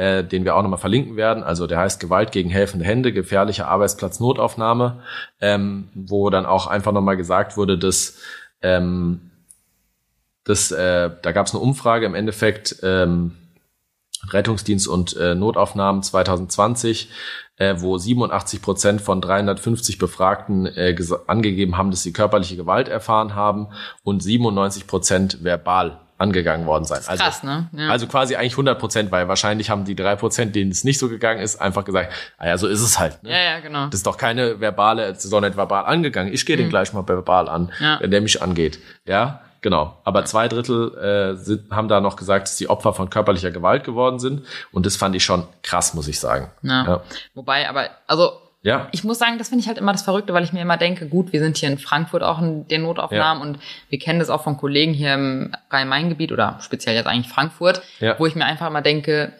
den wir auch nochmal verlinken werden. Also der heißt Gewalt gegen helfende Hände, gefährliche Arbeitsplatz-Notaufnahme, ähm, wo dann auch einfach nochmal gesagt wurde, dass ähm, das, äh, da gab es eine Umfrage im Endeffekt. Ähm, Rettungsdienst und äh, Notaufnahmen 2020 äh, wo 87 Prozent von 350 Befragten äh, angegeben haben, dass sie körperliche Gewalt erfahren haben und 97 Prozent verbal angegangen worden sein. Also, krass, ne? Ja. Also quasi eigentlich 100 Prozent, weil wahrscheinlich haben die drei Prozent, denen es nicht so gegangen ist, einfach gesagt, ah ja, so ist es halt. Ne? Ja, ja, genau. Das ist doch keine verbale, nicht verbal angegangen. Ich gehe mhm. den gleich mal verbal an, ja. wenn der mich angeht. Ja, genau. Aber zwei Drittel äh, sind, haben da noch gesagt, dass die Opfer von körperlicher Gewalt geworden sind. Und das fand ich schon krass, muss ich sagen. Ja. ja. Wobei, aber, also ja. Ich muss sagen, das finde ich halt immer das Verrückte, weil ich mir immer denke, gut, wir sind hier in Frankfurt auch in den Notaufnahmen ja. und wir kennen das auch von Kollegen hier im Rhein-Main-Gebiet oder speziell jetzt eigentlich Frankfurt, ja. wo ich mir einfach immer denke,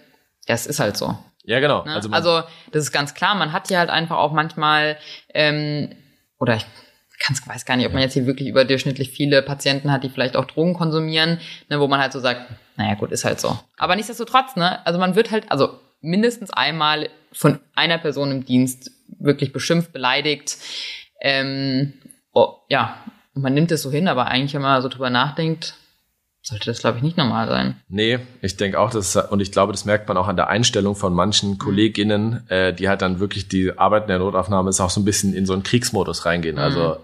ja, es ist halt so. Ja, genau. Ne? Also, also, das ist ganz klar, man hat hier halt einfach auch manchmal, ähm, oder ich kann's, weiß gar nicht, ob man jetzt hier wirklich überdurchschnittlich viele Patienten hat, die vielleicht auch Drogen konsumieren, ne, wo man halt so sagt, naja gut, ist halt so. Aber nichtsdestotrotz, ne, also man wird halt, also mindestens einmal von einer Person im Dienst wirklich beschimpft, beleidigt. Ähm, oh, ja, man nimmt es so hin, aber eigentlich, wenn man so drüber nachdenkt, sollte das, glaube ich, nicht normal sein. Nee, ich denke auch, dass, und ich glaube, das merkt man auch an der Einstellung von manchen mhm. KollegInnen, äh, die halt dann wirklich die Arbeit in der Notaufnahme ist auch so ein bisschen in so einen Kriegsmodus reingehen. Mhm. Also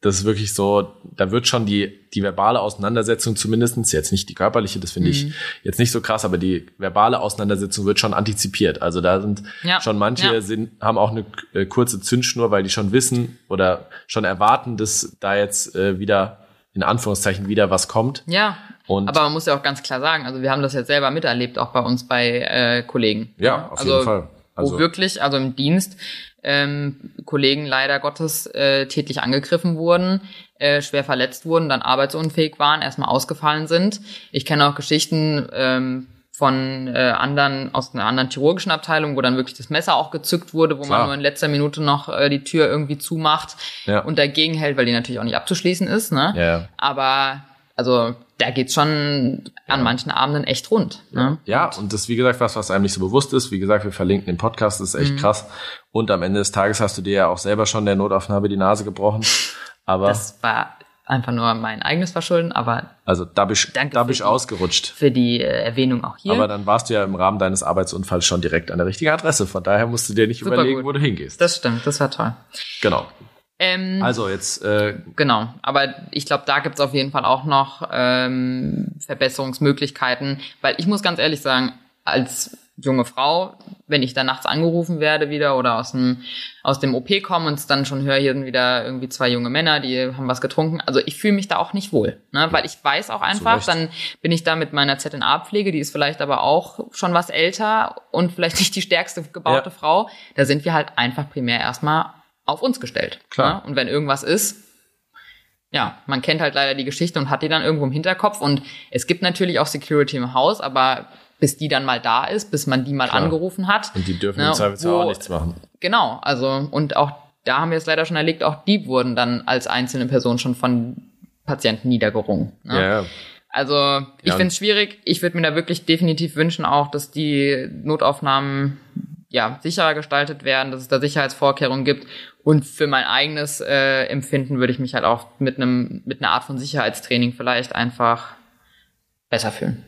das ist wirklich so, da wird schon die, die verbale Auseinandersetzung zumindestens jetzt nicht die körperliche, das finde mhm. ich jetzt nicht so krass, aber die verbale Auseinandersetzung wird schon antizipiert. Also da sind ja. schon manche ja. sind, haben auch eine äh, kurze Zündschnur, weil die schon wissen oder schon erwarten, dass da jetzt äh, wieder in Anführungszeichen wieder was kommt. Ja. Und aber man muss ja auch ganz klar sagen, also wir haben das jetzt selber miterlebt, auch bei uns bei äh, Kollegen. Ja, auf also, jeden Fall. Also, wo wirklich, also im Dienst, ähm, Kollegen leider Gottes äh, tätlich angegriffen wurden, äh, schwer verletzt wurden, dann arbeitsunfähig waren, erstmal ausgefallen sind. Ich kenne auch Geschichten ähm, von äh, anderen aus einer anderen chirurgischen Abteilung, wo dann wirklich das Messer auch gezückt wurde, wo Klar. man nur in letzter Minute noch äh, die Tür irgendwie zumacht ja. und dagegen hält, weil die natürlich auch nicht abzuschließen ist. Ne? Ja. Aber also da geht's schon an ja. manchen Abenden echt rund. Ne? Ja, und das ist wie gesagt was, was einem nicht so bewusst ist. Wie gesagt, wir verlinken den Podcast, das ist echt mhm. krass. Und am Ende des Tages hast du dir ja auch selber schon der Notaufnahme die Nase gebrochen. Aber das war einfach nur mein eigenes Verschulden, aber also da bist da bist ausgerutscht für die äh, Erwähnung auch hier. Aber dann warst du ja im Rahmen deines Arbeitsunfalls schon direkt an der richtigen Adresse. Von daher musst du dir nicht Super überlegen, gut. wo du hingehst. Das stimmt, das war toll. Genau. Ähm, also jetzt. Äh, genau, aber ich glaube, da gibt's auf jeden Fall auch noch ähm, Verbesserungsmöglichkeiten, weil ich muss ganz ehrlich sagen, als junge Frau, wenn ich dann nachts angerufen werde wieder oder aus dem, aus dem OP komme und dann schon höre, hier sind wieder irgendwie zwei junge Männer, die haben was getrunken. Also ich fühle mich da auch nicht wohl, ne? weil ich weiß auch einfach, dann bin ich da mit meiner ZNA-Pflege, die ist vielleicht aber auch schon was älter und vielleicht nicht die stärkste gebaute ja. Frau. Da sind wir halt einfach primär erstmal auf uns gestellt. Klar. Ne? Und wenn irgendwas ist, ja, man kennt halt leider die Geschichte und hat die dann irgendwo im Hinterkopf. Und es gibt natürlich auch Security im Haus, aber bis die dann mal da ist, bis man die mal Klar. angerufen hat. Und die dürfen ne, im Zweifelsfall auch nichts machen. Genau, also und auch da haben wir es leider schon erlebt, auch die wurden dann als einzelne Person schon von Patienten niedergerungen. Ne? Ja, ja. Also ich ja, finde es schwierig. Ich würde mir da wirklich definitiv wünschen auch, dass die Notaufnahmen ja sicherer gestaltet werden, dass es da Sicherheitsvorkehrungen gibt und für mein eigenes äh, Empfinden würde ich mich halt auch mit einem mit einer Art von Sicherheitstraining vielleicht einfach besser fühlen.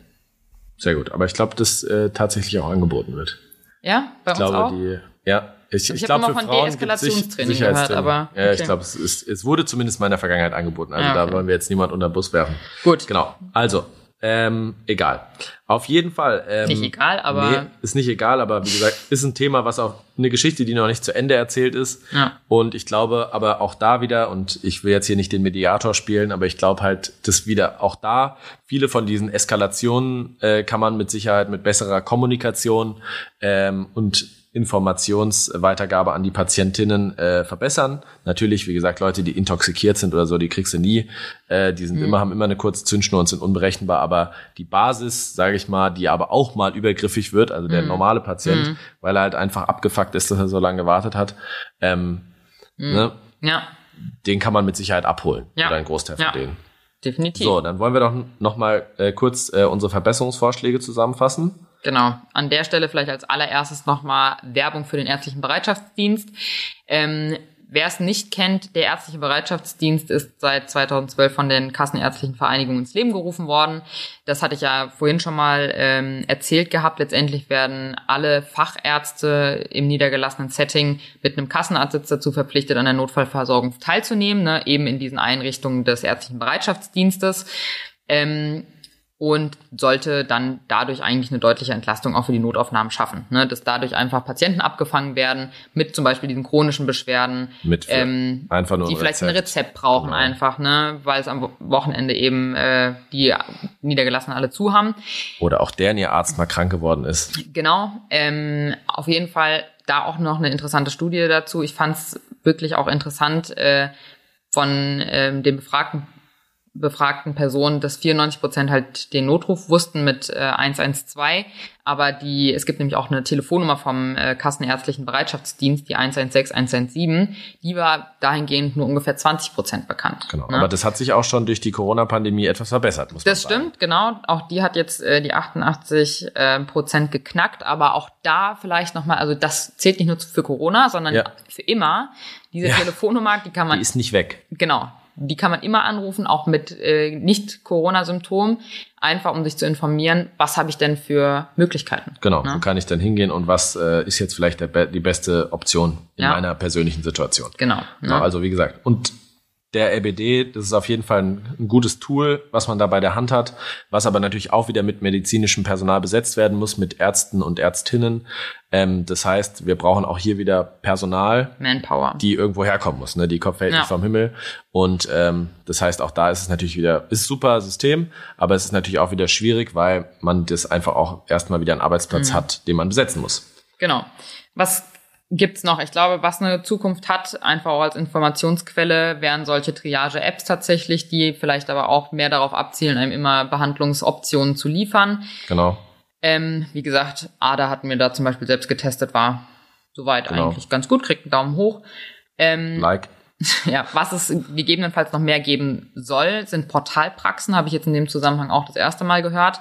Sehr gut, aber ich glaube, dass äh, tatsächlich auch angeboten wird. Ja, bei ich uns glaube, auch. Die, ja, ich, ich, ich glaube für von Deeskalationstraining gehört, aber okay. ja, ich glaube, es, ist, es wurde zumindest in meiner Vergangenheit angeboten. Also ja, okay. da wollen wir jetzt niemand unter den Bus werfen. Gut. Genau. Also ähm, egal. Auf jeden Fall. Ähm, nicht egal, aber. Nee, ist nicht egal, aber wie gesagt, ist ein Thema, was auch eine Geschichte, die noch nicht zu Ende erzählt ist. Ja. Und ich glaube aber auch da wieder, und ich will jetzt hier nicht den Mediator spielen, aber ich glaube halt, dass wieder auch da viele von diesen Eskalationen äh, kann man mit Sicherheit mit besserer Kommunikation ähm, und Informationsweitergabe an die Patientinnen äh, verbessern. Natürlich, wie gesagt, Leute, die intoxikiert sind oder so, die kriegst du nie. Äh, die sind mhm. immer, haben immer eine kurze Zündschnur und sind unberechenbar. Aber die Basis, sage ich mal, die aber auch mal übergriffig wird, also der mhm. normale Patient, mhm. weil er halt einfach abgefuckt ist, dass er so lange gewartet hat, ähm, mhm. ne? ja. den kann man mit Sicherheit abholen. Ja. Oder ein Großteil von ja. denen. Definitiv. So, dann wollen wir doch noch mal äh, kurz äh, unsere Verbesserungsvorschläge zusammenfassen. Genau. An der Stelle vielleicht als allererstes nochmal Werbung für den ärztlichen Bereitschaftsdienst. Ähm, Wer es nicht kennt, der ärztliche Bereitschaftsdienst ist seit 2012 von den Kassenärztlichen Vereinigungen ins Leben gerufen worden. Das hatte ich ja vorhin schon mal ähm, erzählt gehabt. Letztendlich werden alle Fachärzte im niedergelassenen Setting mit einem Kassenarztsitz dazu verpflichtet, an der Notfallversorgung teilzunehmen, ne? eben in diesen Einrichtungen des ärztlichen Bereitschaftsdienstes. Ähm, und sollte dann dadurch eigentlich eine deutliche Entlastung auch für die Notaufnahmen schaffen. Ne? Dass dadurch einfach Patienten abgefangen werden mit zum Beispiel diesen chronischen Beschwerden, Mit ähm, einfach nur die ein vielleicht ein Rezept. Brauchen Genau. einfach, ne? weil es am Wo- Wochenende eben äh, die Niedergelassenen alle zu haben. Oder auch deren ihr Arzt mal krank geworden ist. Genau, ähm, auf jeden Fall da auch noch eine interessante Studie dazu. Ich fand es wirklich auch interessant äh, von ähm, den befragten befragten Personen, dass 94 Prozent halt den Notruf wussten mit äh, 112, aber die es gibt nämlich auch eine Telefonnummer vom äh, Kassenärztlichen Bereitschaftsdienst, die 116 117, die war dahingehend nur ungefähr 20 Prozent bekannt. Genau. ne? Aber das hat sich auch schon durch die Corona-Pandemie etwas verbessert, muss Das man sagen. stimmt, genau. Auch die hat jetzt äh, die 88 äh, Prozent geknackt, aber auch da vielleicht nochmal, also das zählt nicht nur für Corona, sondern Ja. für immer. Diese Ja. Telefonnummer, die kann man, Die ist nicht weg. genau, die kann man immer anrufen, auch mit äh, Nicht-Corona-Symptomen, einfach um sich zu informieren, was habe ich denn für Möglichkeiten. Genau. Ne? Wo kann ich dann hingehen und was äh, ist jetzt vielleicht der, die beste Option in Ja. meiner persönlichen Situation? Genau. Genau, Ne? also wie gesagt, und der RBD, das ist auf jeden Fall ein, ein gutes Tool, was man da bei der Hand hat, was aber natürlich auch wieder mit medizinischem Personal besetzt werden muss, mit Ärzten und Ärztinnen. Ähm, das heißt, wir brauchen auch hier wieder Personal, Manpower. die irgendwo herkommen muss. Ne? Die Kopf fällt Ja. nicht vom Himmel. Und ähm, das heißt, auch da ist es natürlich wieder, ist super System, aber es ist natürlich auch wieder schwierig, weil man das einfach auch erstmal wieder einen Arbeitsplatz Mhm. hat, den man besetzen muss. Genau. Was gibt's noch? Ich glaube, was eine Zukunft hat, einfach auch als Informationsquelle, wären solche Triage-Apps tatsächlich, die vielleicht aber auch mehr darauf abzielen, einem immer Behandlungsoptionen zu liefern. Genau. Ähm, wie gesagt, ADA hatten wir da zum Beispiel selbst getestet, war soweit Genau. eigentlich ganz gut, kriegt einen Daumen hoch. Ähm, Like. Ja, was es gegebenenfalls noch mehr geben soll, sind Portalpraxen, habe ich jetzt in dem Zusammenhang auch das erste Mal gehört.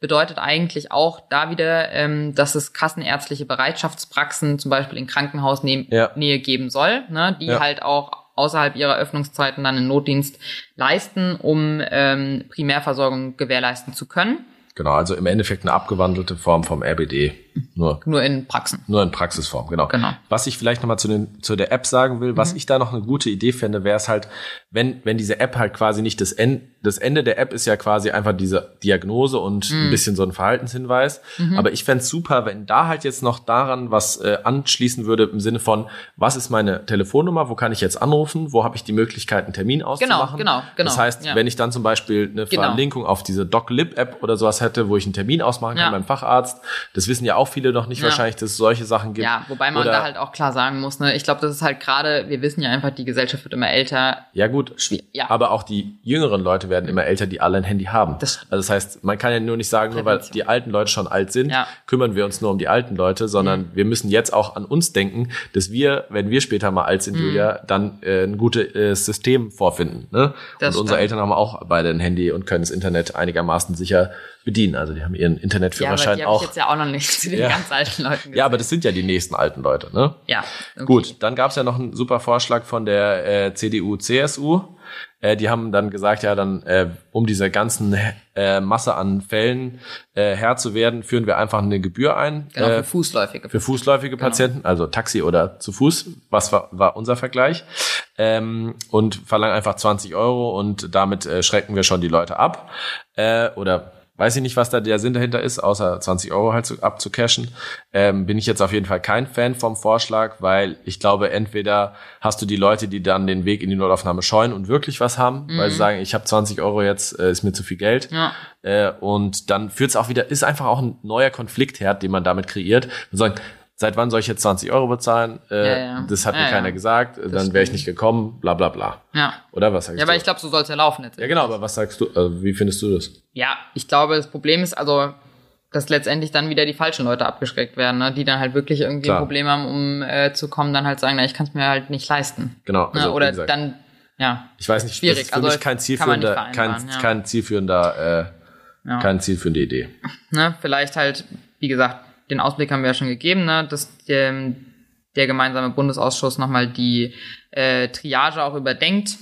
Bedeutet eigentlich auch da wieder, ähm, dass es kassenärztliche Bereitschaftspraxen zum Beispiel in Krankenhausnähe Ja. Nähe geben soll, ne, die Ja. halt auch außerhalb ihrer Öffnungszeiten dann einen Notdienst leisten, um ähm, Primärversorgung gewährleisten zu können. Genau, also im Endeffekt eine abgewandelte Form vom RBD. Nur, Nur in Praxen. nur in Praxisform, genau. Genau. Was ich vielleicht nochmal zu, den, zu der App sagen will, was ich da noch eine gute Idee fände, wäre es halt, wenn, wenn diese App halt quasi nicht das Ende, das Ende der App ist ja quasi einfach diese Diagnose und ein bisschen so ein Verhaltenshinweis. Aber ich fände es super, wenn da halt jetzt noch daran was äh, anschließen würde im Sinne von, was ist meine Telefonnummer, wo kann ich jetzt anrufen, wo habe ich die Möglichkeit, einen Termin auszumachen. genau, genau, Das heißt, ja. wenn ich dann zum Beispiel eine Genau. Verlinkung auf diese DocLib-App oder sowas hätte, wo ich einen Termin ausmachen kann Ja. beim Facharzt, das wissen ja auch viele noch nicht Ja. wahrscheinlich, dass es solche Sachen gibt. Ja, wobei man Oder- da halt auch klar sagen muss, ne, ich glaube, das ist halt gerade, wir wissen ja einfach, die Gesellschaft wird immer älter. Ja, gut. Schwierig, ja. Aber auch die jüngeren Leute werden immer älter, die alle ein Handy haben. Das- also das heißt, man kann ja nur nicht sagen, nur weil die alten Leute schon alt sind, Ja. kümmern wir uns nur um die alten Leute, sondern Mhm. wir müssen jetzt auch an uns denken, dass wir, wenn wir später mal alt sind, Mhm. Julia, dann äh, ein gutes äh, System vorfinden. Ne? Das und unsere stimmt. Eltern haben auch beide ein Handy und können das Internet einigermaßen sicher bedienen. Also die haben ihren Ja, aber Internetführerschein die habe ich auch. jetzt ja auch noch nicht zu den Ja. ganz alten Leuten Ja, aber das sind ja die nächsten alten Leute, ne? Ja, okay. Gut, dann gab's ja noch einen super Vorschlag von der äh, CDU, CSU. Äh, die haben dann gesagt, ja, dann äh, um diese ganzen äh, Masse an Fällen äh, Herr zu werden, führen wir einfach eine Gebühr ein Genau, äh, für Fußläufige. für fußläufige Patienten, also Taxi oder zu Fuß. Was war, war unser Vergleich? Ähm, und verlangen einfach 20 Euro und damit äh, schrecken wir schon die Leute ab. Äh, oder weiß ich nicht, was da der Sinn dahinter ist, außer 20 Euro halt zu, abzucashen. Ähm, bin ich jetzt auf jeden Fall kein Fan vom Vorschlag, weil ich glaube, entweder hast du die Leute, die dann den Weg in die Notaufnahme scheuen und wirklich was haben, weil sie sagen, ich habe 20 Euro jetzt, äh, ist mir zu viel Geld. Mhm. Ja. Äh, und dann führt es auch wieder, ist einfach auch ein neuer Konfliktherd, den man damit kreiert. Und sagen, seit wann soll ich jetzt 20 Euro bezahlen? Äh, Ja, ja. Das hat Ja, mir keiner ja. gesagt, dann wäre ich nicht gekommen, bla bla bla. Ja. Oder was sagst Ja, du? aber ich glaube, so soll es ja laufen jetzt. ja, genau, aber was sagst du, also wie findest du das? Ja, ich glaube, das Problem ist also, dass letztendlich dann wieder die falschen Leute abgeschreckt werden, ne? die dann halt wirklich irgendwie Klar. ein Problem haben, um äh, zu kommen, dann halt sagen, na, ich kann es mir halt nicht leisten. Genau. Ne? also, wie Oder dann, ja, ich weiß nicht, schwierig, das ist für also mich kein zielführender, kein, ja. kein zielführender, äh, Ja. keine zielführende Idee. ne, vielleicht halt, wie gesagt, den Ausblick haben wir ja schon gegeben, ne, dass der, der gemeinsame Bundesausschuss nochmal die äh, Triage auch überdenkt,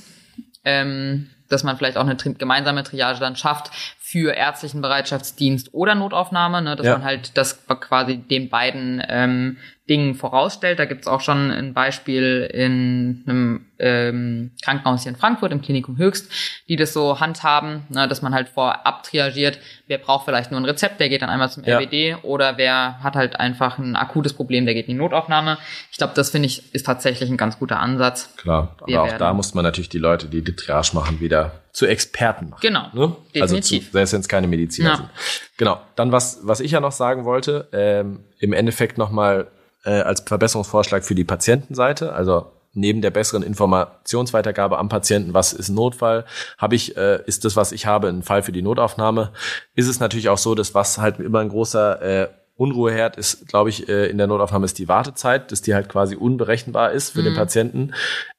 ähm, dass man vielleicht auch eine gemeinsame Triage dann schafft für ärztlichen Bereitschaftsdienst oder Notaufnahme, ne, dass Ja. man halt das quasi den beiden ähm, Dingen vorausstellt. Da gibt's auch schon ein Beispiel in einem ähm, Krankenhaus hier in Frankfurt, im Klinikum Höchst, die das so handhaben, ne, dass man halt vorab triagiert, wer braucht vielleicht nur ein Rezept, der geht dann einmal zum Ja. RWD oder wer hat halt einfach ein akutes Problem, der geht in die Notaufnahme. Ich glaube, das finde ich ist tatsächlich ein ganz guter Ansatz. Klar, aber Wir auch werden- da muss man natürlich die Leute, die die Triage machen, wieder zu Experten machen. Genau, Ne? Also zu, selbst wenn es keine Mediziner Ja. sind. Genau. Dann was, was ich ja noch sagen wollte, ähm, im Endeffekt nochmal äh, als Verbesserungsvorschlag für die Patientenseite, also neben der besseren Informationsweitergabe am Patienten, was ist Notfall, habe ich, äh, ist das, was ich habe, ein Fall für die Notaufnahme, ist es natürlich auch so, dass was halt immer ein großer äh, Unruheherd ist, glaube ich, äh, in der Notaufnahme ist die Wartezeit, dass die halt quasi unberechenbar ist für den Patienten.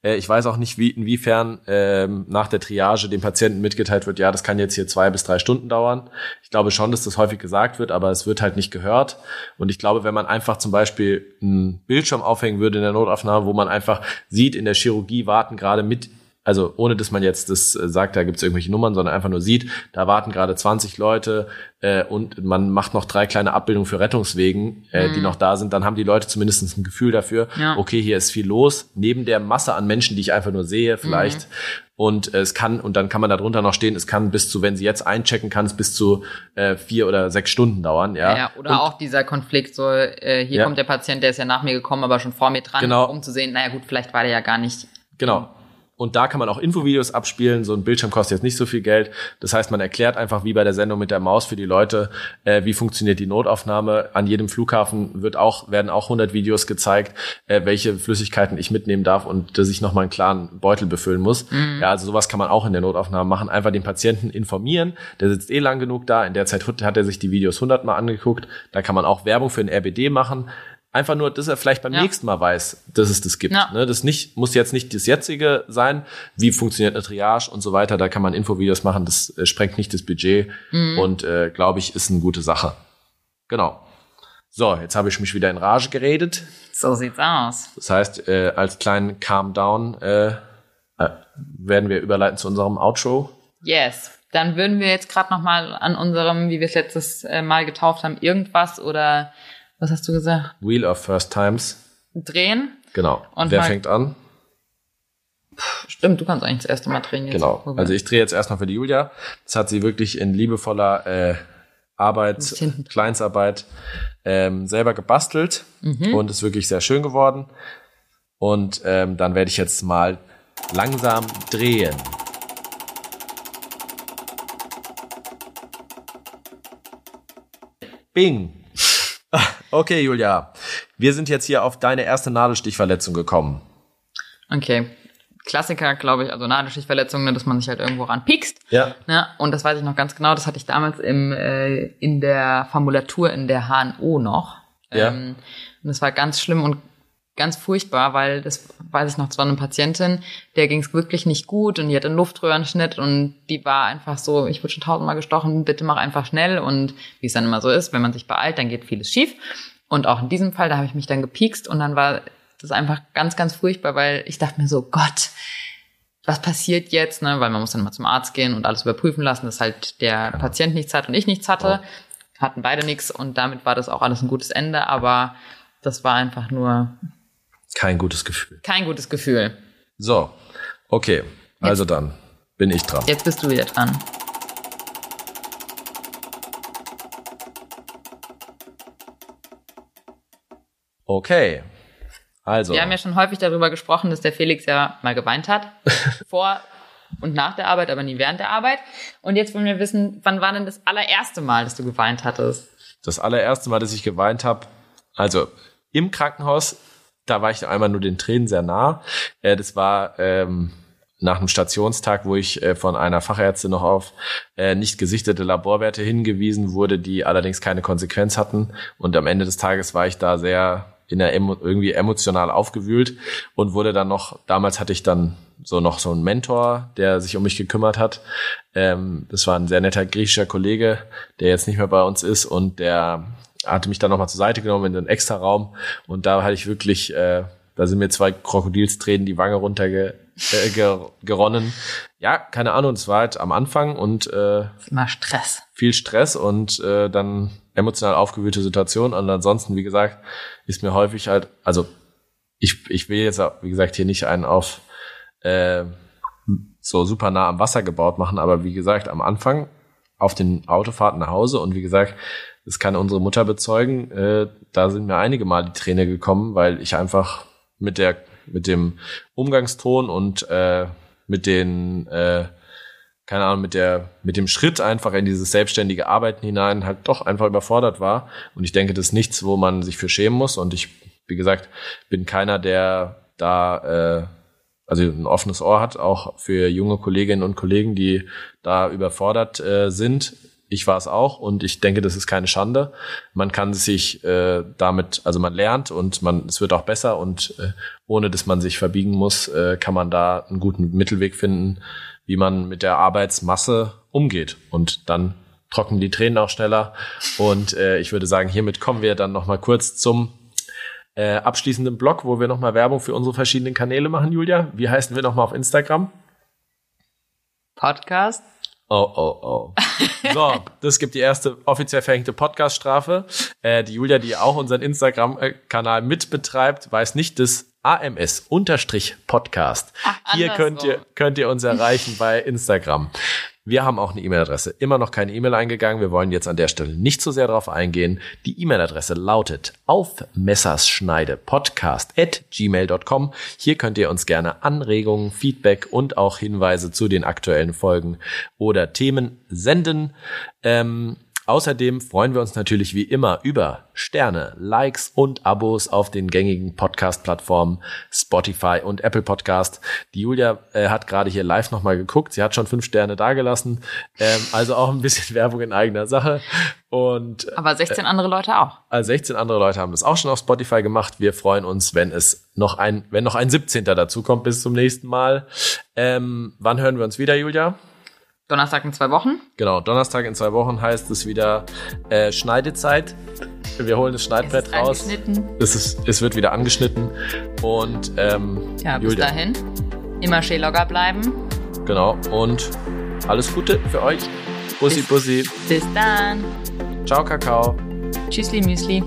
Äh, ich weiß auch nicht, wie inwiefern ähm, nach der Triage dem Patienten mitgeteilt wird, ja, das kann jetzt hier zwei bis drei Stunden dauern. Ich glaube schon, dass das häufig gesagt wird, aber es wird halt nicht gehört. Und ich glaube, wenn man einfach zum Beispiel einen Bildschirm aufhängen würde in der Notaufnahme, wo man einfach sieht, in der Chirurgie warten gerade mit also ohne dass man jetzt das äh, sagt, da gibt es irgendwelche Nummern, sondern einfach nur sieht, da warten gerade 20 Leute äh, und man macht noch drei kleine Abbildungen für Rettungswegen, äh, die noch da sind, dann haben die Leute zumindest ein Gefühl dafür, Ja. okay, hier ist viel los, neben der Masse an Menschen, die ich einfach nur sehe, vielleicht. Und äh, es kann, und dann kann man darunter noch stehen, es kann bis zu, wenn sie jetzt einchecken, kann es bis zu äh, vier oder sechs Stunden dauern. Ja, Ja, oder und, auch dieser Konflikt, so äh, hier Ja. kommt der Patient, der ist ja nach mir gekommen, aber schon vor mir dran, Genau. um zu sehen, naja gut, vielleicht war der ja gar nicht. Genau. Und da kann man auch Infovideos abspielen. So ein Bildschirm kostet jetzt nicht so viel Geld. Das heißt, man erklärt einfach, wie bei der Sendung mit der Maus für die Leute, äh, wie funktioniert die Notaufnahme. An jedem Flughafen wird auch, werden auch 100 Videos gezeigt, äh, welche Flüssigkeiten ich mitnehmen darf und dass ich nochmal einen klaren Beutel befüllen muss. Ja, also sowas kann man auch in der Notaufnahme machen. Einfach den Patienten informieren. Der sitzt eh lang genug da. In der Zeit hat er sich die Videos 100 Mal angeguckt. Da kann man auch Werbung für den RBD machen. Einfach nur, dass er vielleicht beim Ja. nächsten Mal weiß, dass es das gibt. Ja. Ne? Das nicht, muss jetzt nicht das jetzige sein. Wie funktioniert eine Triage und so weiter. Da kann man Infovideos machen. Das äh, sprengt nicht das Budget und äh, glaube ich, ist eine gute Sache. Genau. So, jetzt habe ich mich wieder in Rage geredet. So sieht's aus. Das heißt, äh, als kleinen Calm Down äh, äh, werden wir überleiten zu unserem Outro. Yes. Dann würden wir jetzt gerade noch mal an unserem, wie wir es letztes äh, Mal getauft haben, irgendwas oder was hast du gesagt? Wheel of First Times. Drehen. Genau. Und Wer fängt an? Stimmt, du kannst eigentlich das erste Mal drehen jetzt. Genau. Also ich drehe jetzt erstmal für die Julia. Das hat sie wirklich in liebevoller äh, Arbeit, Kleinstarbeit ähm, selber gebastelt und ist wirklich sehr schön geworden. Und ähm, dann werde ich jetzt mal langsam drehen. Bing. Okay, Julia. Wir sind jetzt hier auf deine erste Nadelstichverletzung gekommen. Okay. Klassiker, glaube ich, also Nadelstichverletzungen, ne, dass man sich halt irgendwo ranpiekst. Ja. Ne? Und das weiß ich noch ganz genau, das hatte ich damals im, äh, in der Formulatur in der HNO noch. Ja. Ähm, und das war ganz schlimm und ganz furchtbar, weil das weiß ich noch, es war eine Patientin, der ging es wirklich nicht gut und die hatte einen Luftröhrenschnitt und die war einfach so, ich wurde schon tausendmal gestochen, bitte mach einfach schnell und wie es dann immer so ist, wenn man sich beeilt, dann geht vieles schief. Und auch in diesem Fall, da habe ich mich dann gepiekst und dann war das einfach ganz, ganz furchtbar, weil ich dachte mir so, Gott, was passiert jetzt, ne? Weil man muss dann mal zum Arzt gehen und alles überprüfen lassen, dass halt der Patient nichts hat und ich nichts hatte. Hatten beide nichts und damit war das auch alles ein gutes Ende, aber das war einfach nur Kein gutes Gefühl. kein gutes Gefühl. So, okay. Also dann bin ich dran. Jetzt bist du wieder dran. Okay. Also, Wir haben ja schon häufig darüber gesprochen, dass der Felix ja mal geweint hat. vor und nach der Arbeit, aber nie während der Arbeit. Und jetzt wollen wir wissen, wann war denn das allererste Mal, dass du geweint hattest? das allererste Mal, dass ich geweint habe, also im Krankenhaus, da war ich einmal nur den Tränen sehr nah. Äh, das war ähm, nach einem Stationstag, wo ich äh, von einer Fachärztin noch auf äh, nicht gesichtete Laborwerte hingewiesen wurde, die allerdings keine Konsequenz hatten. Und am Ende des Tages war ich da sehr in der emo irgendwie emotional aufgewühlt und wurde dann noch, damals hatte ich dann so noch so einen Mentor, der sich um mich gekümmert hat. Ähm, das war ein sehr netter griechischer Kollege, der jetzt nicht mehr bei uns ist und der hatte mich dann nochmal zur Seite genommen in den extra Raum und da hatte ich wirklich, äh, da sind mir zwei Krokodilstränen die Wange runtergeronnen. Äh, ger geronnen. Ja, keine Ahnung, das war halt am Anfang und äh, immer Stress. viel Stress und äh, dann emotional aufgewühlte Situation. Und ansonsten, wie gesagt, ist mir häufig halt, also ich, ich will jetzt, wie gesagt, hier nicht einen auf äh, so super nah am Wasser gebaut machen, aber wie gesagt, am Anfang auf den Autofahrten nach Hause und wie gesagt, das kann unsere Mutter bezeugen, äh, da sind mir einige Mal die Träne gekommen, weil ich einfach mit der, mit dem Umgangston und äh, mit den äh, keine Ahnung, mit der, mit dem Schritt einfach in dieses selbstständige Arbeiten hinein halt doch einfach überfordert war. Und ich denke, das ist nichts, wo man sich für schämen muss. Und ich, wie gesagt, bin keiner, der da, äh, also ein offenes Ohr hat, auch für junge Kolleginnen und Kollegen, die da überfordert äh, sind. Ich war es auch und ich denke, das ist keine Schande. Man kann sich äh, damit, also man lernt und man, es wird auch besser und äh, ohne dass man sich verbiegen muss, äh, kann man da einen guten Mittelweg finden, wie man mit der Arbeitsmasse umgeht. Und dann trocknen die Tränen auch schneller. Und äh, ich würde sagen, hiermit kommen wir dann noch mal kurz zum äh, abschließenden Blog, wo wir noch mal Werbung für unsere verschiedenen Kanäle machen, Julia. Wie heißen wir noch mal auf Instagram? Podcast. Oh, oh, oh. So, das gibt die erste offiziell verhängte Podcast-Strafe. Äh, die Julia, die auch unseren Instagram-Kanal mitbetreibt, weiß nicht, dass AMS-Podcast. Hier könnt ihr, könnt ihr uns erreichen bei Instagram. Wir haben auch eine E-Mail-Adresse. Immer noch keine E-Mail eingegangen. Wir wollen jetzt an der Stelle nicht so sehr darauf eingehen. Die E-Mail-Adresse lautet auf Messerschneide podcast at gmail.com. Hier könnt ihr uns gerne Anregungen, Feedback und auch Hinweise zu den aktuellen Folgen oder Themen senden. Ähm, Außerdem freuen wir uns natürlich wie immer über Sterne, Likes und Abos auf den gängigen Podcast-Plattformen Spotify und Apple Podcast. Die Julia äh, hat gerade hier live nochmal geguckt. Sie hat schon fünf Sterne dagelassen. Ähm, also auch ein bisschen Werbung in eigener Sache. Und, äh, Aber 16 andere Leute auch. Also 16 andere Leute haben das auch schon auf Spotify gemacht. Wir freuen uns, wenn es noch ein, wenn noch ein 17. dazu kommt bis zum nächsten Mal. Ähm, wann hören wir uns wieder, Julia? Donnerstag in zwei Wochen. Genau, Donnerstag in zwei Wochen heißt es wieder äh, Schneidezeit. Wir holen das Schneidbrett es ist raus. Es, ist, es wird wieder angeschnitten. Und ähm, ja, bis Julia. dahin. Immer schön locker bleiben. Genau. Und alles Gute für euch. Bussi, bis, Bussi. Bis dann. Ciao, Kakao. Tschüssli, Müsli.